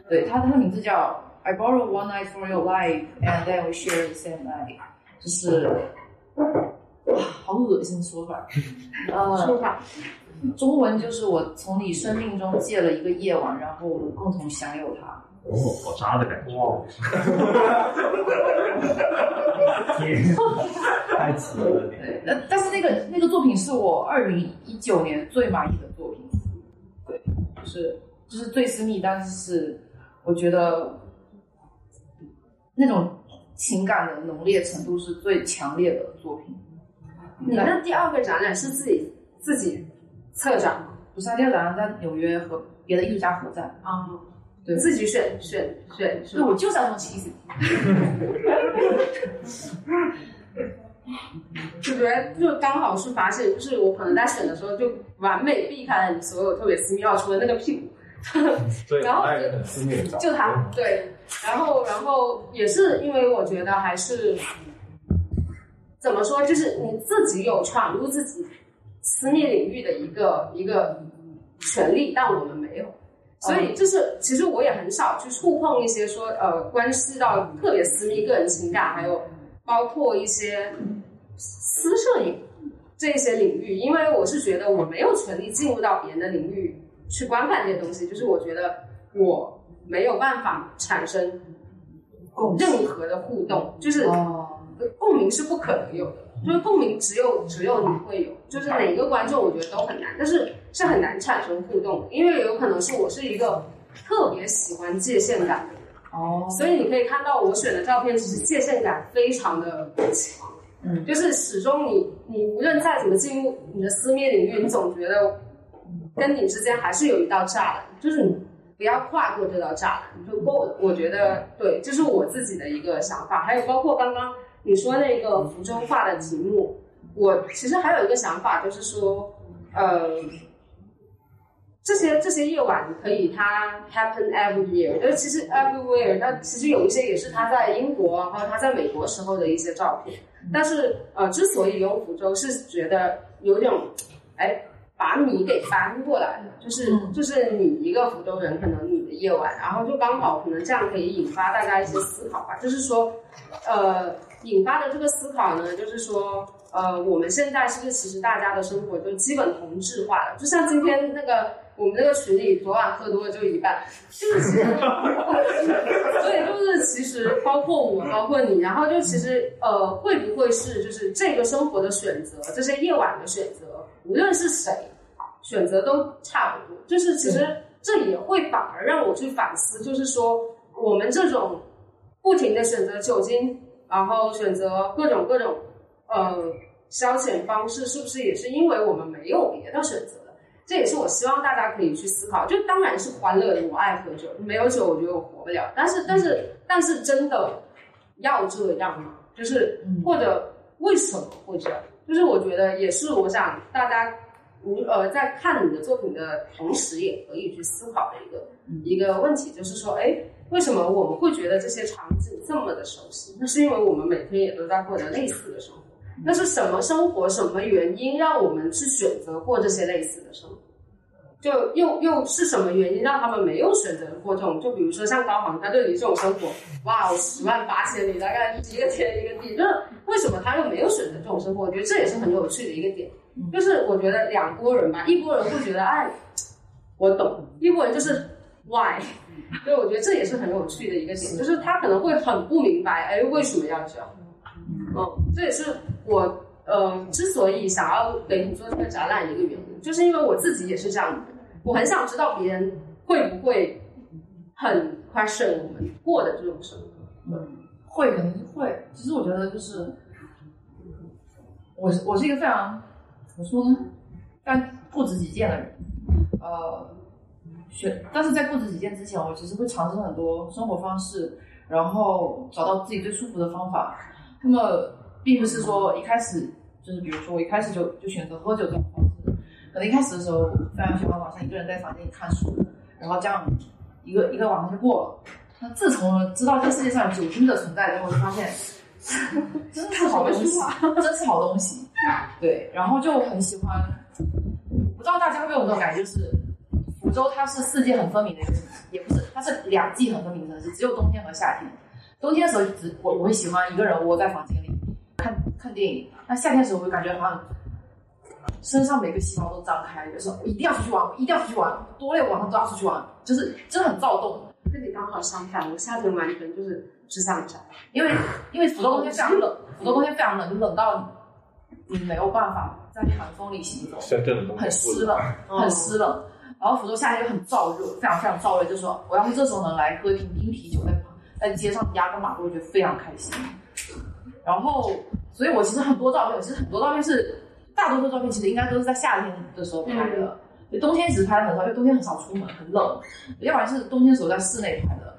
对，它它的名字叫 I borrow one night for your life and then we share the same night，就是，好恶心说法。呃，说法，中文就是我从你生命中借了一个夜晚，然后我们共同享有它。哦，好渣的感觉。哇，天，太奇了点。但是那个那个作品是我二零一九年最满意的作品，对，就是就是最私密，但是是我觉得那种情感的浓烈程度是最强烈的作品。你那第二个展览是自己自己策展吗？不是，第二展览在纽约和别的艺术家合展，啊，对自己选选选是对，我就是要这种 cheesy。就觉得就刚好是发现，就是我可能在选的时候就完美避开了你所有特别私密要除了那个屁股，所以 然后就他对，然后然后也是因为我觉得还是怎么说，就是你自己有闯入自己私密领域的一个一个权利，但我们没有。所以就是，其实我也很少去触碰一些说呃关系到特别私密个人情感，还有包括一些私摄影这一些领域，因为我是觉得我没有权利进入到别人的领域去观看这些东西，就是我觉得我没有办法产生任何的互动，就是哦，共鸣是不可能有的，就是共鸣只有只有你会有，就是哪个观众我觉得都很难，但是是很难产生互动的，因为有可能是我是一个特别喜欢界限感的人，哦，所以你可以看到我选的照片其实界限感非常的强，嗯就是始终你你无论再怎么进入你的私密领域，你总觉得跟你之间还是有一道栅栏，就是你不要跨过这道栅栏就够了。我觉得对，这是我自己的一个想法。还有包括刚刚你说那个福州话的题目，我其实还有一个想法，就是说，呃。这些这些夜晚可以，它 happen everywhere，但其实 everywhere，那其实有一些也是他在英国还有他在美国时候的一些照片。但是呃，之所以用福州，是觉得有种，哎，把你给搬过来了，就是、就是你一个福州人，可能你的夜晚，然后就刚好可能这样可以引发大家一些思考吧。就是说，呃，引发的这个思考呢，就是说，呃，我们现在是不是其实大家的生活就基本同质化了？就像今天那个我们那个群里，昨晚喝多了就一半，就是其实，所以就是其实包括我，包括你，然后就其实呃，会不会是就是这个生活的选择，这些夜晚的选择，无论是谁选择都差不多，就是其实这也会反而让我去反思，就是说我们这种不停的选择酒精，然后选择各种各种呃消遣方式，是不是也是因为我们没有别的选择了？这也是我希望大家可以去思考。就当然是欢乐的，我爱喝酒，没有酒我觉得我活不了。但是但是但是真的要这样吗？就是或者为什么会这样？就是我觉得也是，我想大家无呃在看你的作品的同时，也可以去思考的一个、一个问题，就是说，哎，为什么我们会觉得这些场景这么的熟悉？那是因为我们每天也都在过着类似的生活。那是什么生活？什么原因让我们去选择过这些类似的生活？就又又是什么原因让他们没有选择过这种？就比如说像高航他对于这种生活，哇，十万八千里，大概一个天一个地，就是为什么他又没有选择这种生活？我觉得这也是很有趣的一个点。就是我觉得两拨人吧，一拨人会觉得哎，我懂；一拨人就是 why。所以我觉得这也是很有趣的一个点，就是他可能会很不明白，哎，为什么要这样？嗯，这也是我呃之所以想要给你做这个展览的一个原因，就是因为我自己也是这样的，我很想知道别人会不会很 question 我们过的这种生活。会肯定是会。其实我觉得就是，我是我是一个非常怎么说呢，非常固执己见的人。呃，选，但是在固执己见之前，我其实会尝试很多生活方式，然后找到自己最舒服的方法。那么，并不是说一开始就是，比如说我一开始就就选择喝酒这种方式，可能一开始的时候非常喜欢晚上一个人在房间里看书，然后这样一个一个晚上就过了。那自从知道这世界上有酒精的存在之后，我就发现，真是好东西，真是好东西。对，然后就很喜欢。不知道大家会不会有这种感觉，就是福州它是四季很分明的一个城市，也不是，它是两季很分明的城市，只有冬天和夏天。冬天的时候只我我会喜欢一个人窝在房间里看看电影，那夏天的时候我就感觉好像身上每个细胞都张开，就是我一定要出去玩，我一定要出去玩，多累晚上都要出去玩，就是真的很躁动。跟你刚好相反，我夏天完全就是只想宅，因为因为福州冬天非常冷，福州冬天非常冷，就冷到你没有办法在寒风里行走，深圳的东西很湿冷，很湿冷。然后福州夏天又很燥热，非常非常燥热，就是说我要是这时候能来喝一瓶冰啤酒，在在街上压个马路，我觉得非常开心。然后，所以我其实很多照片，其实很多照片是大多数照片其实应该都是在夏天的时候拍的，就冬天其实拍的很少，因为冬天很少出门，很冷，要不然是冬天的时候在室内拍的。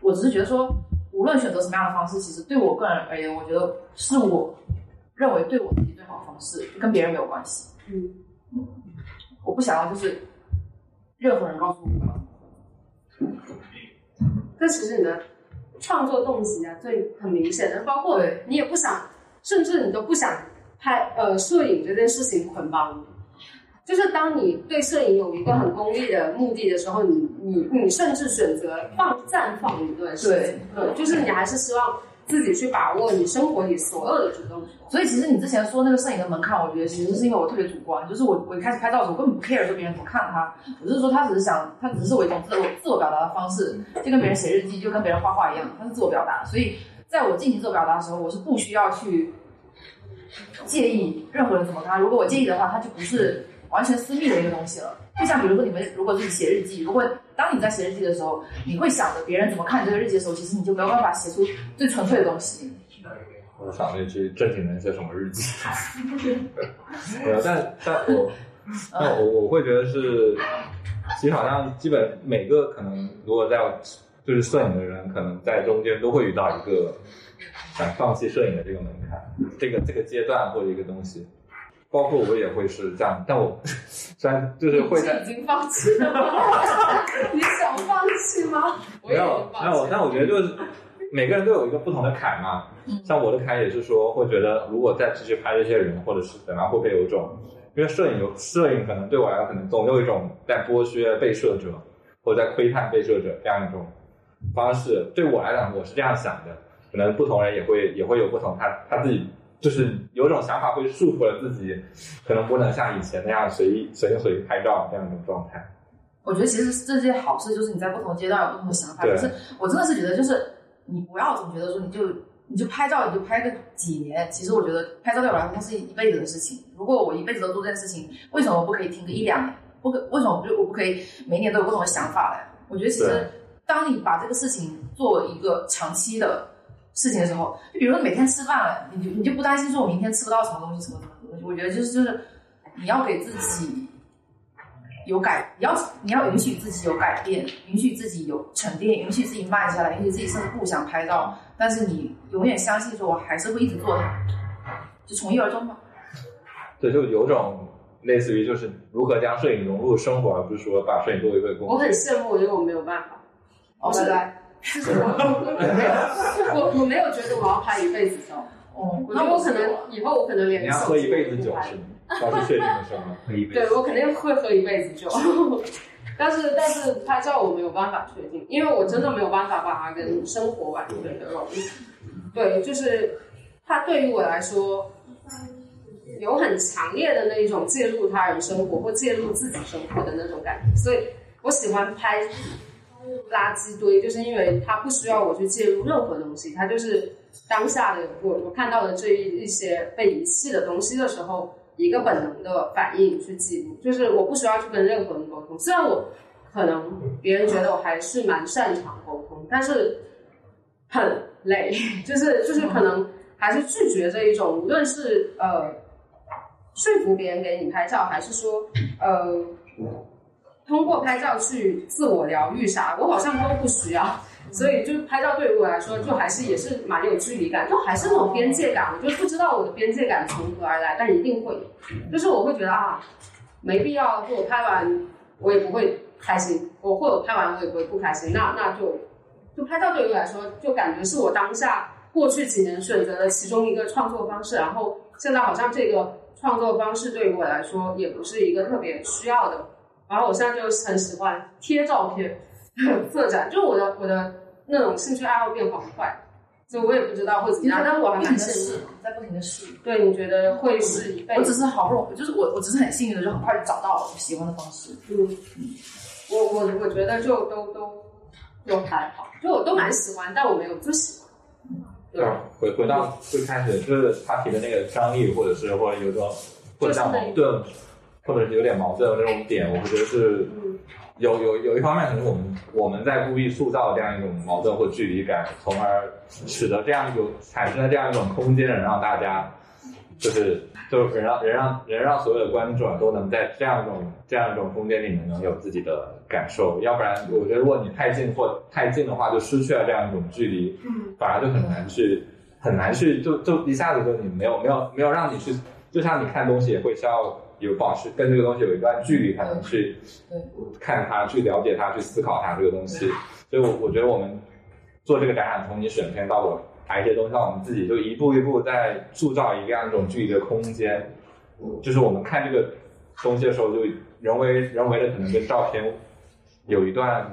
我只是觉得说，无论选择什么样的方式，其实对我个人而言，我觉得是我认为对我自己最好的方式，跟别人没有关系。嗯嗯，我不想要就是任何人告诉我我要怎么活。但其实你的创作动机啊，最，很明显的，包括你也不想，甚至你都不想拍呃摄影这件事情捆绑你。就是当你对摄影有一个很功利的目的的时候，你你你甚至选择放暂放一段时间，对，就是你还是希望自己去把握你生活里所有的主动。所以其实你之前说那个摄影的门槛，我觉得其实是因为我特别主观，就是我我一开始拍照的时候，根本不 care 说别人怎么看他，我是说他只是想，他只是为一种自我自我表达的方式，就跟别人写日记，就跟别人画画一样，他是自我表达。所以在我进行自我表达的时候，我是不需要去介意任何人怎么看。如果我介意的话，它就不是完全私密的一个东西了。就像比如说你们如果自己写日记，如果当你在写日记的时候，你会想着别人怎么看你这个日记的时候，其实你就没有办法写出最纯粹的东西。我想了一句正经人写什么日记？但但我 但我我会觉得是，其实好像基本每个可能如果在就是摄影的人，可能在中间都会遇到一个想放弃摄影的这个门槛，这个这个阶段或者一个东西。包括我也会是这样，但我 虽然就是会在已经放弃了吗？你想放弃吗？没有。没有，但我觉得就是每个人都有一个不同的坎嘛。像我的坎也是说，会觉得如果再继续拍这些人，或者是怎么样，会不会有一种，因为摄影有摄影可能对我来说，可能总有一种在剥削被摄者，或者在窥探被摄者这样一种方式。对我来讲，我是这样想的，可能不同人也会也会有不同，他他自己。就是有一种想法会束缚了自己，可能不能像以前那样随意随心所欲拍照这样一种状态。我觉得其实这些好事就是你在不同阶段有不同的想法。对可是我真的是觉得，就是你不要总觉得说你就你就拍照你就拍个几年。其实我觉得拍照对我来说它是一辈子的事情。如果我一辈子都做这件事情，为什么我不可以停个一两年？不可为什么我不我不可以每年都有不同的想法嘞？我觉得其实当你把这个事情做一个长期的事情的时候，就比如说每天吃饭了，你就你就不担心说我明天吃不到什么东西什么什么东西。我觉得就是就是你要给自己有改，你要你要允许自己有改变，允许自己有沉淀，允许自己慢下来，允许自己甚至不想拍照，但是你永远相信说我还是会一直做它，就从一而终吧。对，就有种类似于就是如何将摄影融入生活，而不是说把摄影作为一个工作。我很羡慕，因为我没有办法。我，是拜拜。就是我我我我没有觉得我要拍一辈子照，哦，那我可能以后我可能连你要喝一辈子酒是吗？要是确定的时候，喝一杯对我肯定会喝一辈子酒，但是但是拍照我没有办法确定，因为我真的没有办法把它跟生活完全的融入。对，就是它对于我来说有很强烈的那一种介入他人生活或介入自己生活的那种感觉，所以我喜欢拍垃圾堆，就是因为它不需要我去介入任何东西，它就是当下的我我看到的这一一些被遗弃的东西的时候，一个本能的反应去记录，就是我不需要去跟任何人沟通。虽然我可能别人觉得我还是蛮擅长沟通，但是很累，就是就是可能还是拒绝这一种，无论是呃说服别人给你拍照，还是说呃通过拍照去自我疗愈啥，我好像都不需要。所以就是拍照对于我来说，就还是也是蛮有距离感，就还是那种边界感。我就不知道我的边界感从何而来，但一定会有。就是我会觉得啊，没必要，就我拍完我也不会开心，我或者拍完我也不会不开心。那那就就拍照对于我来说，就感觉是我当下过去几年选择的其中一个创作方式，然后现在好像这个创作方式对于我来说也不是一个特别需要的。然后我现在就很喜欢贴照片。策展就是我的我的那种兴趣爱好变很快，所以我也不知道会怎么样，但是我还蛮羡试。，在不停的试。对，你觉得会是一辈子我只？是好不容易，就是我我只是很幸运的，就很快就找到了我喜欢的方式。嗯，我我我觉得就都都都还好，就我都蛮喜欢，但我没有最喜欢。对，回回到最开始，就是他提的那个张力，或者是或者有种或者像矛盾，或者是有点矛盾的那种点，我会觉得是嗯。有有有一方面，可能我们我们在故意塑造这样一种矛盾或距离感，从而使得这样一种产生了这样一种空间，能让大家就是就是人让人让人让所有的观众都能在这样一种这样一种空间里面能有自己的感受，要不然我觉得如果你太近或太近的话，就失去了这样一种距离，嗯，反而就很难去很难去就就一下子就你没有没有没有让你去，就像你看东西也会需要有保持跟这个东西有一段距离才能去对看它、去了解它、去思考它这个东西。所以我我觉得我们做这个展览，从你选片到我拍一些东西，到我们自己就一步一步在塑造一个样一种距离的空间。就是我们看这个东西的时候，就人为人为的可能跟照片有一段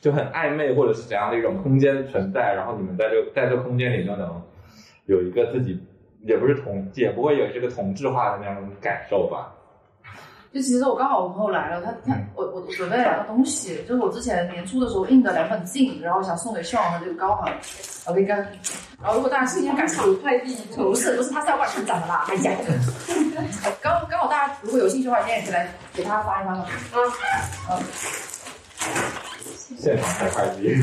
就很暧昧或者是怎样的一种空间存在，然后你们在这个在这空间里就能有一个自己也不是同也不会有这个同质化的那种感受吧。就其实我刚好我朋友来了，他他我我我准备了两个东西，就是我之前年初的时候印的两本镜，然后想送给希望和这个高行，我给你看。然后如果大家今天感兴趣，快递不是不是，他是要外成长的啦，哎呀，刚刚好大家如果有兴趣的话，今天也可以来给他发一发嘛。嗯嗯，现场开快递，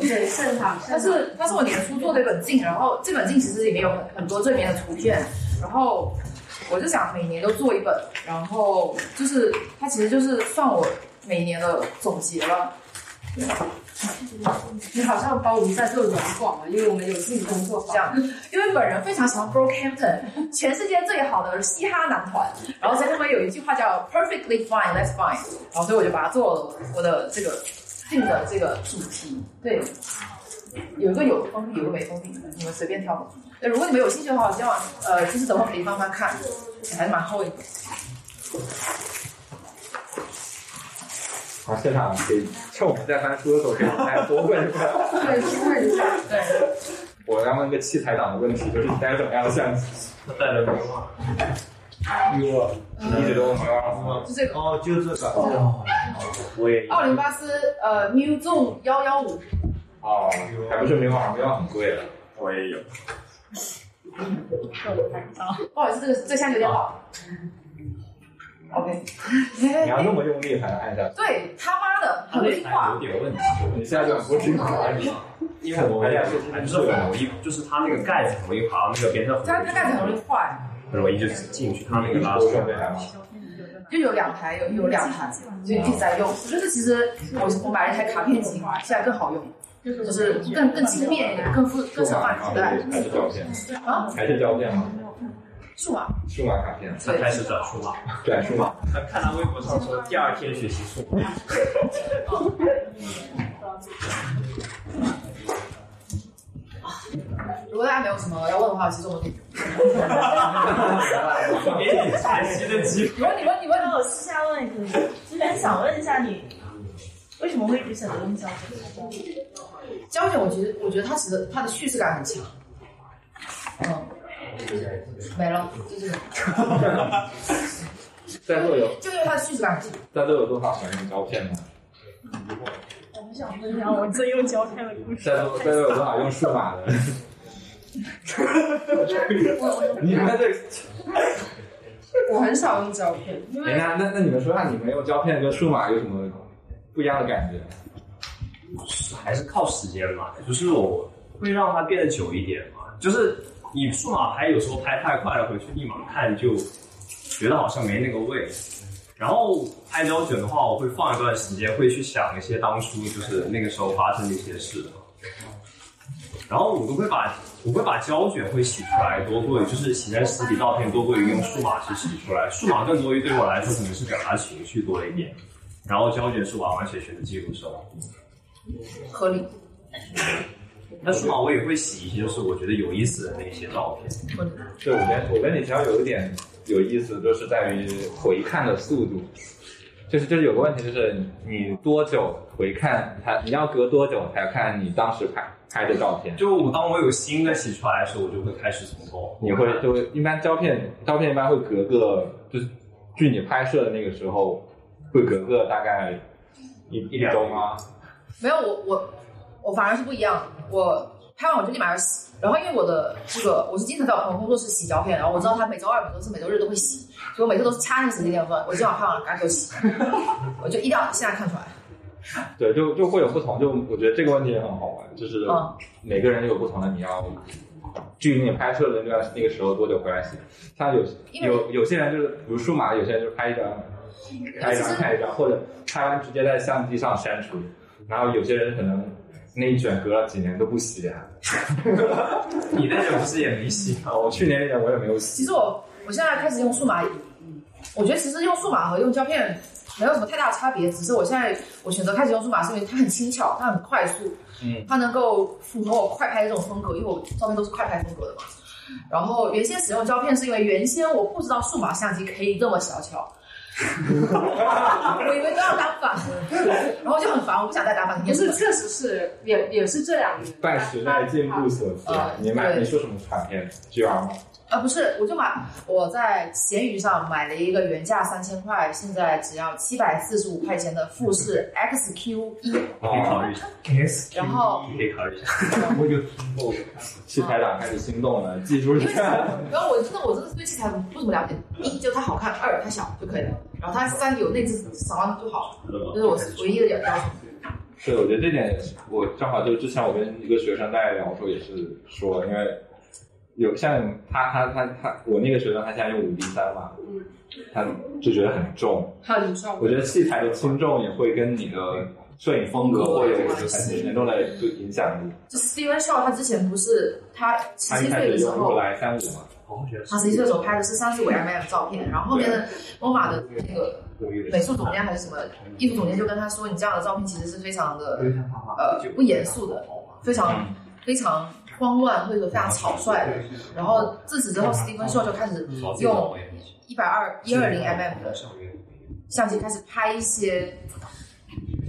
对，现场，它是它是我年初做的一本镜，然后这本镜其实里面有很很多正面的图片，然后我就想每年都做一本，然后就是它其实就是算我每年的总结了。你好像把我们在做软广了，因为我们有自己工作这样，因为本人非常喜欢 Brockhampton，全世界最好的嘻哈男团，然后在他们有一句话叫 Perfectly Fine，Let's fine，然后所以我就把它做了我的这个镜的这个主题，对，有一个有封闭，有一个没封闭，你们随便挑。对，如果你们有兴趣的话，我希望呃，就是等会可以慢慢看，还是蛮厚一本。好，现场可以趁我们在翻书的时候，可以大家多问一下。对，多问一下。对，我要问一个器材党的问题，就是你带什么样的相机？他带了牛啊，牛啊，一直都用牛啊。就这个哦，就这个。哦，我也奥林巴斯呃 New Zoom 幺幺五，哦，还不是牛啊，牛啊很贵的。我也有，不好意思，这个这箱有点老。OK，你要那么用力才能按下去。对他妈的很听话。有，点问题，你现在就很不听话。因为我也是，就是很容易，就是它那个盖子很容易滑到那个边上，它它盖子很容易坏，很容易就是进去它那个拉都手。用这台吗？就有两台，有有两台，就一直在用。就是其实我我买了一台卡片机，现在更好用，就是更更轻便一点，更复更好放口袋。还是胶片？啊，还是胶片吗？数码，数码卡片，他开始转数码，转数码。他看他微博上说第二天学习数码，果大家没有什么要问的话，其实我们可以。给你喘息的机会。你问你问你问那我私下问也可以，就是想问一下你，为什么会一直选择用胶片？胶卷，我觉得我觉得它其实它的叙事感很强。嗯，没了，就这个，在座有就因为它的叙事感。在座有多少用胶片呢？我不想分享我真用胶片的故事。在座在座有多少用数码的？你们这，我很少用胶片，因为哎那那那你们说下你们用胶片跟数码有什么不一样的感觉？还是靠时间嘛，就是我会让它变得久一点嘛。就是你数码拍，有时候拍太快了，回去立马看就觉得好像没那个味。然后拍胶卷的话，我会放一段时间，会去想一些当初就是那个时候发生的一些事。然后我都会把我会把胶卷会洗出来多过于就是洗在实体照片多过于用数码去洗出来，数码更多于对我来说可能是表达情绪多一点，然后胶卷是完完全全的记录生活。合理，那数码我也会洗一些，就是我觉得有意思的那些照片。对，我跟我跟你其实有一点有意思，就是在于回看的速度。就是就是有个问题，就是你多久回看它？你要隔多久才看你当时拍拍的照片？就我当我有新的洗出来的时候，我就会开始从头。你会就会一般胶片胶片一般会隔个就是距你拍摄的那个时候会隔个大概一一两周吗？没有我我我反而是不一样，我拍完我就立马要洗，然后因为我的这个我是经常在我朋友工作室洗胶片，然后我知道他每周二、每周四、每周日都会洗，所以我每次都是掐那个时间点说，我今晚拍完了赶紧洗，我就一定要现在看出来。对，就就会有不同。就我觉得这个问题也很好玩，就是嗯每个人有不同的，你要距离你拍摄的那段那个时候多久回来洗？像有有有些人就是，比如数码，有些人就是拍一张拍一张看一张，或者拍完直接在相机上删除。然后有些人可能那一卷隔了几年都不洗啊。你那卷不是也没洗吗？我去年那卷我也没有洗。其实我我现在开始用数码，我觉得其实用数码和用胶片没有什么太大的差别，只是我现在我选择开始用数码，是因为它很轻巧，它很快速，嗯，它能够符合我快拍的这种风格，因为我照片都是快拍风格的嘛。然后原先使用胶片是因为原先我不知道数码相机可以这么小巧，我以为都要单反，然后就很烦，我不想带单反。不是，确实是也也是这两年。拜时代进步所赐呃。你买对你说什么卡片？GR 吗？啊，不是，我就买我在闲鱼上买了一个原价三千块，现在只要七百四十五块钱的富士 XQ 一，可以考虑一下，S 然后可以考虑一下。我有听过，器材党开始心动了，记住一下。然后我真的我真的对器材不怎么了解，一就它好看，二它小就可以了，然后它三有内置扫完就好，这是我唯一的要求。对，我觉得这点我正好就之前我跟一个学生在聊的时候也是说，因为有像他他他他，我那个学生他现在用五 D 三嘛，嗯，他就觉得很重。很重。我觉得器材的轻重也会跟你的摄影风格会有很严重的就影响力。就 Steven Shaw 他之前不是他十七岁的时候来三五嘛，他十七岁的时候拍的是三十五 mm 的照片，然后后面的罗马的那个美术总监还是什么艺术总监就跟他说，你这样的照片其实是非常的呃不严肃的，非常非常慌乱或者非常草率的。然后自此之后，Steven Shaw 就开始用一百二一二零 mm 的相机开始拍一些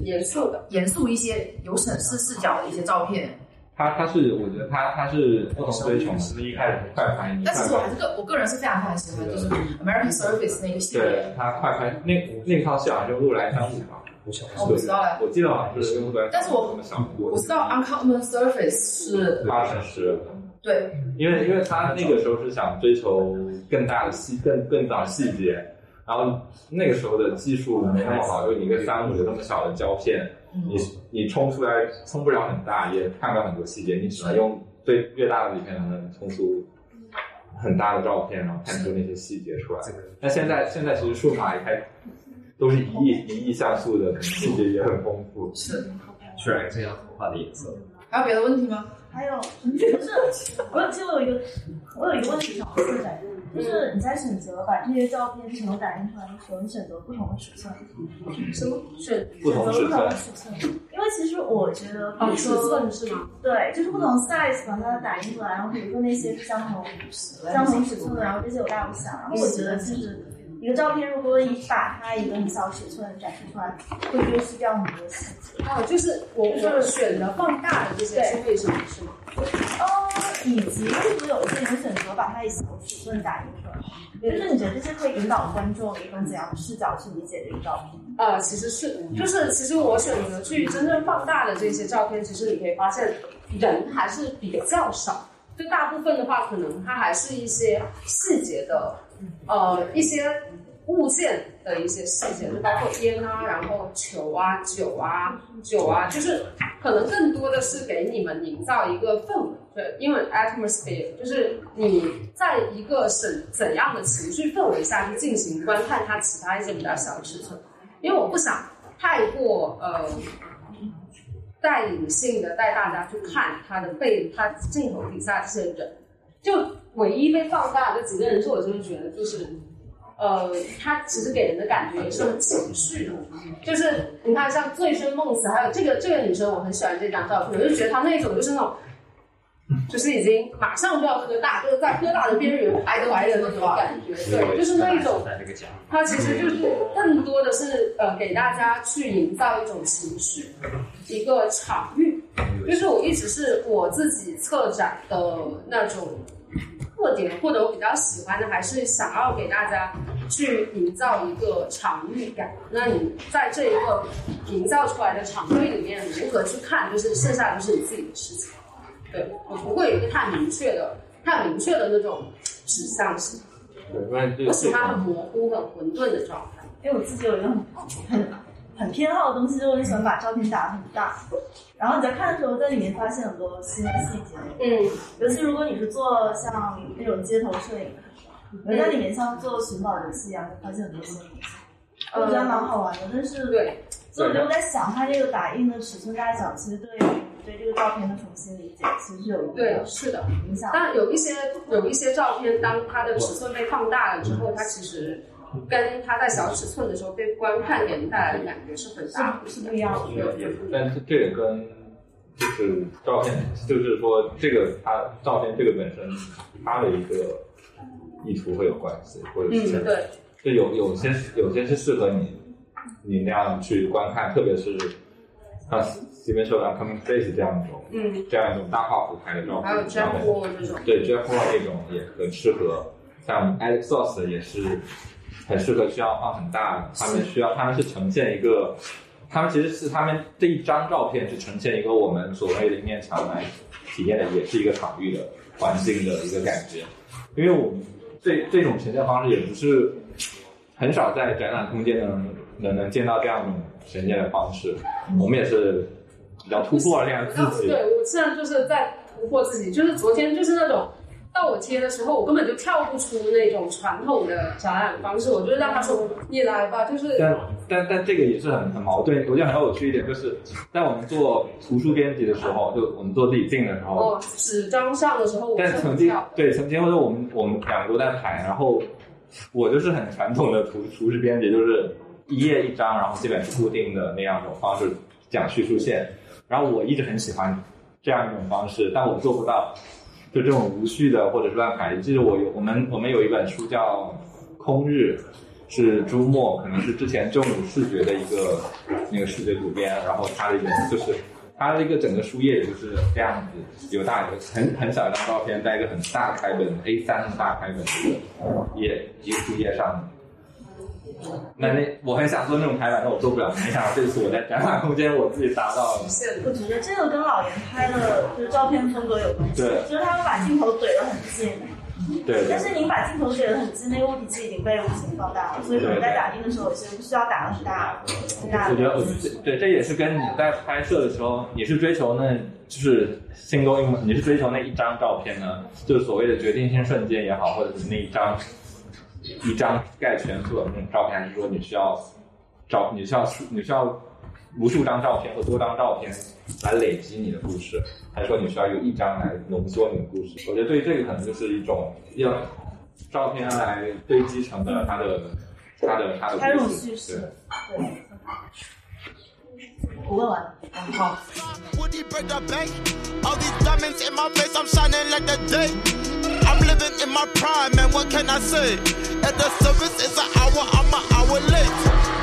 严肃的、严肃一些有审视视角的一些照片。他他是我觉得他他是不同追求嘛，是一开始快拍，你但其实我还是个我个人是非常非常喜欢，就是 American Surface 那个系列。对。他快拍那那套戏好像就录来三五嘛，我不知道嘞我记得好像是但是我我知道 Uncommon Surface 是八成是。对，因为因为他那个时候是想追求更大的细更更大细节，然后那个时候的技术没那么好，就你一个三五的这么小的胶片，你你冲出来冲不了很大，也看不了很多细节，你只能用最越大的底片才能冲出很大的照片，然后看出那些细节出来。那现在现在其实数码也开都是一亿一亿像素的，细节也很丰富。是，渲染这样头发的颜色。还有别的问题吗？还有就是，我有其实我有一个我有一个问题想问一下，就是你在选择把这些照片全都打印出来的时候，你选择不同的尺寸，什么选不同尺选择不同的寸，尺寸，因为其实我觉得，比哦尺如说寸是吗？对，就是不同 size 把它打印出来，然后比如说那些是相同相同尺寸的，然后这些有大有小，然后我觉得其实一个照片如果你把它一个很小尺寸展示出来，会丢失掉很多细节。哦，就是我我选择放大的这些是为什么是吗？哦，以及会不会有一些人选择把它以小尺寸打印出来？就是你觉得这些会引导观众一种怎样的视角去理解这个照片？呃，其实是，就是其实我选择去真正放大的这些照片，其实你可以发现人还是比较少。就大部分的话，可能它还是一些细节的，呃，一些物件的一些细节，就包括烟啊，然后球啊、酒啊、酒啊，就是可能更多的是给你们营造一个氛围。对，因为 atmosphere 就是你在一个怎怎样的情绪氛围下去进行观看它其他一些比较小的尺寸。因为我不想太过呃带领性的带大家去看他的背，他镜头底下这些人，就唯一被放大的几个人，是我真的觉得就是。呃，他其实给人的感觉也是很情绪的，就是你看像醉生梦死，还有这个这个女生，我很喜欢这张照片，我就觉得她那种就是那种，就是已经马上就要喝大，就是在喝大的边缘徘徊的那种感觉，对，就是那一种在这个奖，它其实就是更多的是呃给大家去营造一种情绪，一个场域，就是我一直是我自己策展的那种特点，或者我比较喜欢的，还是想要给大家去营造一个场域感。那你在这一个营造出来的场域里面，如何去看，就是剩下就是你自己的事情。对我不会有一个太明确的、太明确的那种指向性。我喜欢很模糊、很混沌的状态。因为我自己有一个很很很偏好的东西，就是我很喜欢把照片打得很大，然后你在看的时候，在里面发现很多新的细节。嗯，尤其如果你是做像那种街头摄影，你在里面像做寻宝游戏一样，会发现很多新的东西。我觉得蛮好玩的，但是对，所以我就在想，它这个打印的尺寸大小，其实对对这个照片的重新理解，其实是有一对，是的。影响。当然有一些有一些照片，当它的尺寸被放大了之后，它其实跟它在小尺寸的时候被观看给人带来的感觉是很大是不一样的。也但是这个跟就是照片，就是说这个它照片这个本身它的一个意图会有关系，或者是嗯，对，就有有些有些是适合你你那样去观看，特别是像 h o w 和 Coming Face 这样一种嗯，这样一种大画幅拍的照片，还有 Jeff 然后 Wall 这种，对 Jeff Wall 那种也很适合，像 Alex Source 也是很适合需要放很大，他们需要他们是呈现一个，他们其实是他们这一张照片是呈现一个我们所谓的一面墙来体验的，也是一个场域的环境的一个感觉，因为我们这这种呈现方式也不是很少在展览空间能能能见到这样呈现的方式，我们也是比较突破了这样自己。对我现在就是在突破自己，就是昨天就是那种到我接的时候，我根本就跳不出那种传统的展览方式，我就让他说你来吧，就是但但但这个也是很很矛盾，我觉得很有趣一点，就是在我们做图书编辑的时候，就我们做自己进的时候，哦纸张上的时候我是但曾经，对曾经或者我们我们两个都在排，然后我就是很传统的图图书编辑，就是一页一张，然后基本是固定的那样一种方式讲叙述线，然后我一直很喜欢这样一种方式，但我做不到，就这种无序的或者是乱排。记得我有我们我们有一本书叫《空日》，是朱墨，可能是之前正午视觉的一个那个视觉主编，然后他的一个就是他的一个整个书页也就是这样子，有大有很很小一张照片，在一个很大开本 A 三那么大开本页一个书页上。那那我很想做那种排版，但我做不了。没想到这次我在展览空间我自己达到了。我觉得这个跟老严拍的就是照片风格有关系，对就是他们把镜头怼得很近，对对但是您把镜头怼得很近，那个物体其实已经被无形放大了，所以可能在打印的时候，其实不需要打得很大很大的我觉得，对这也是跟你在拍摄的时候，你是追求那，就是心中一，你是追求那一张照片呢，就是所谓的决定性瞬间也好，或者是那一张一张盖全所有的那种照片，还是说你需要照你需要你需要无数张照片和多张照片来累积你的故事，还是说你需要有一张来浓缩你的故事？我觉得对于这个可能就是一种用照片来堆积成的它的它的它的故事对。对。Lilla and Would Woody break the bank? All these diamonds in my face, I'm shining like the day. I'm living in my prime, and what can I say? At the service, is an hour, I'm an hour late.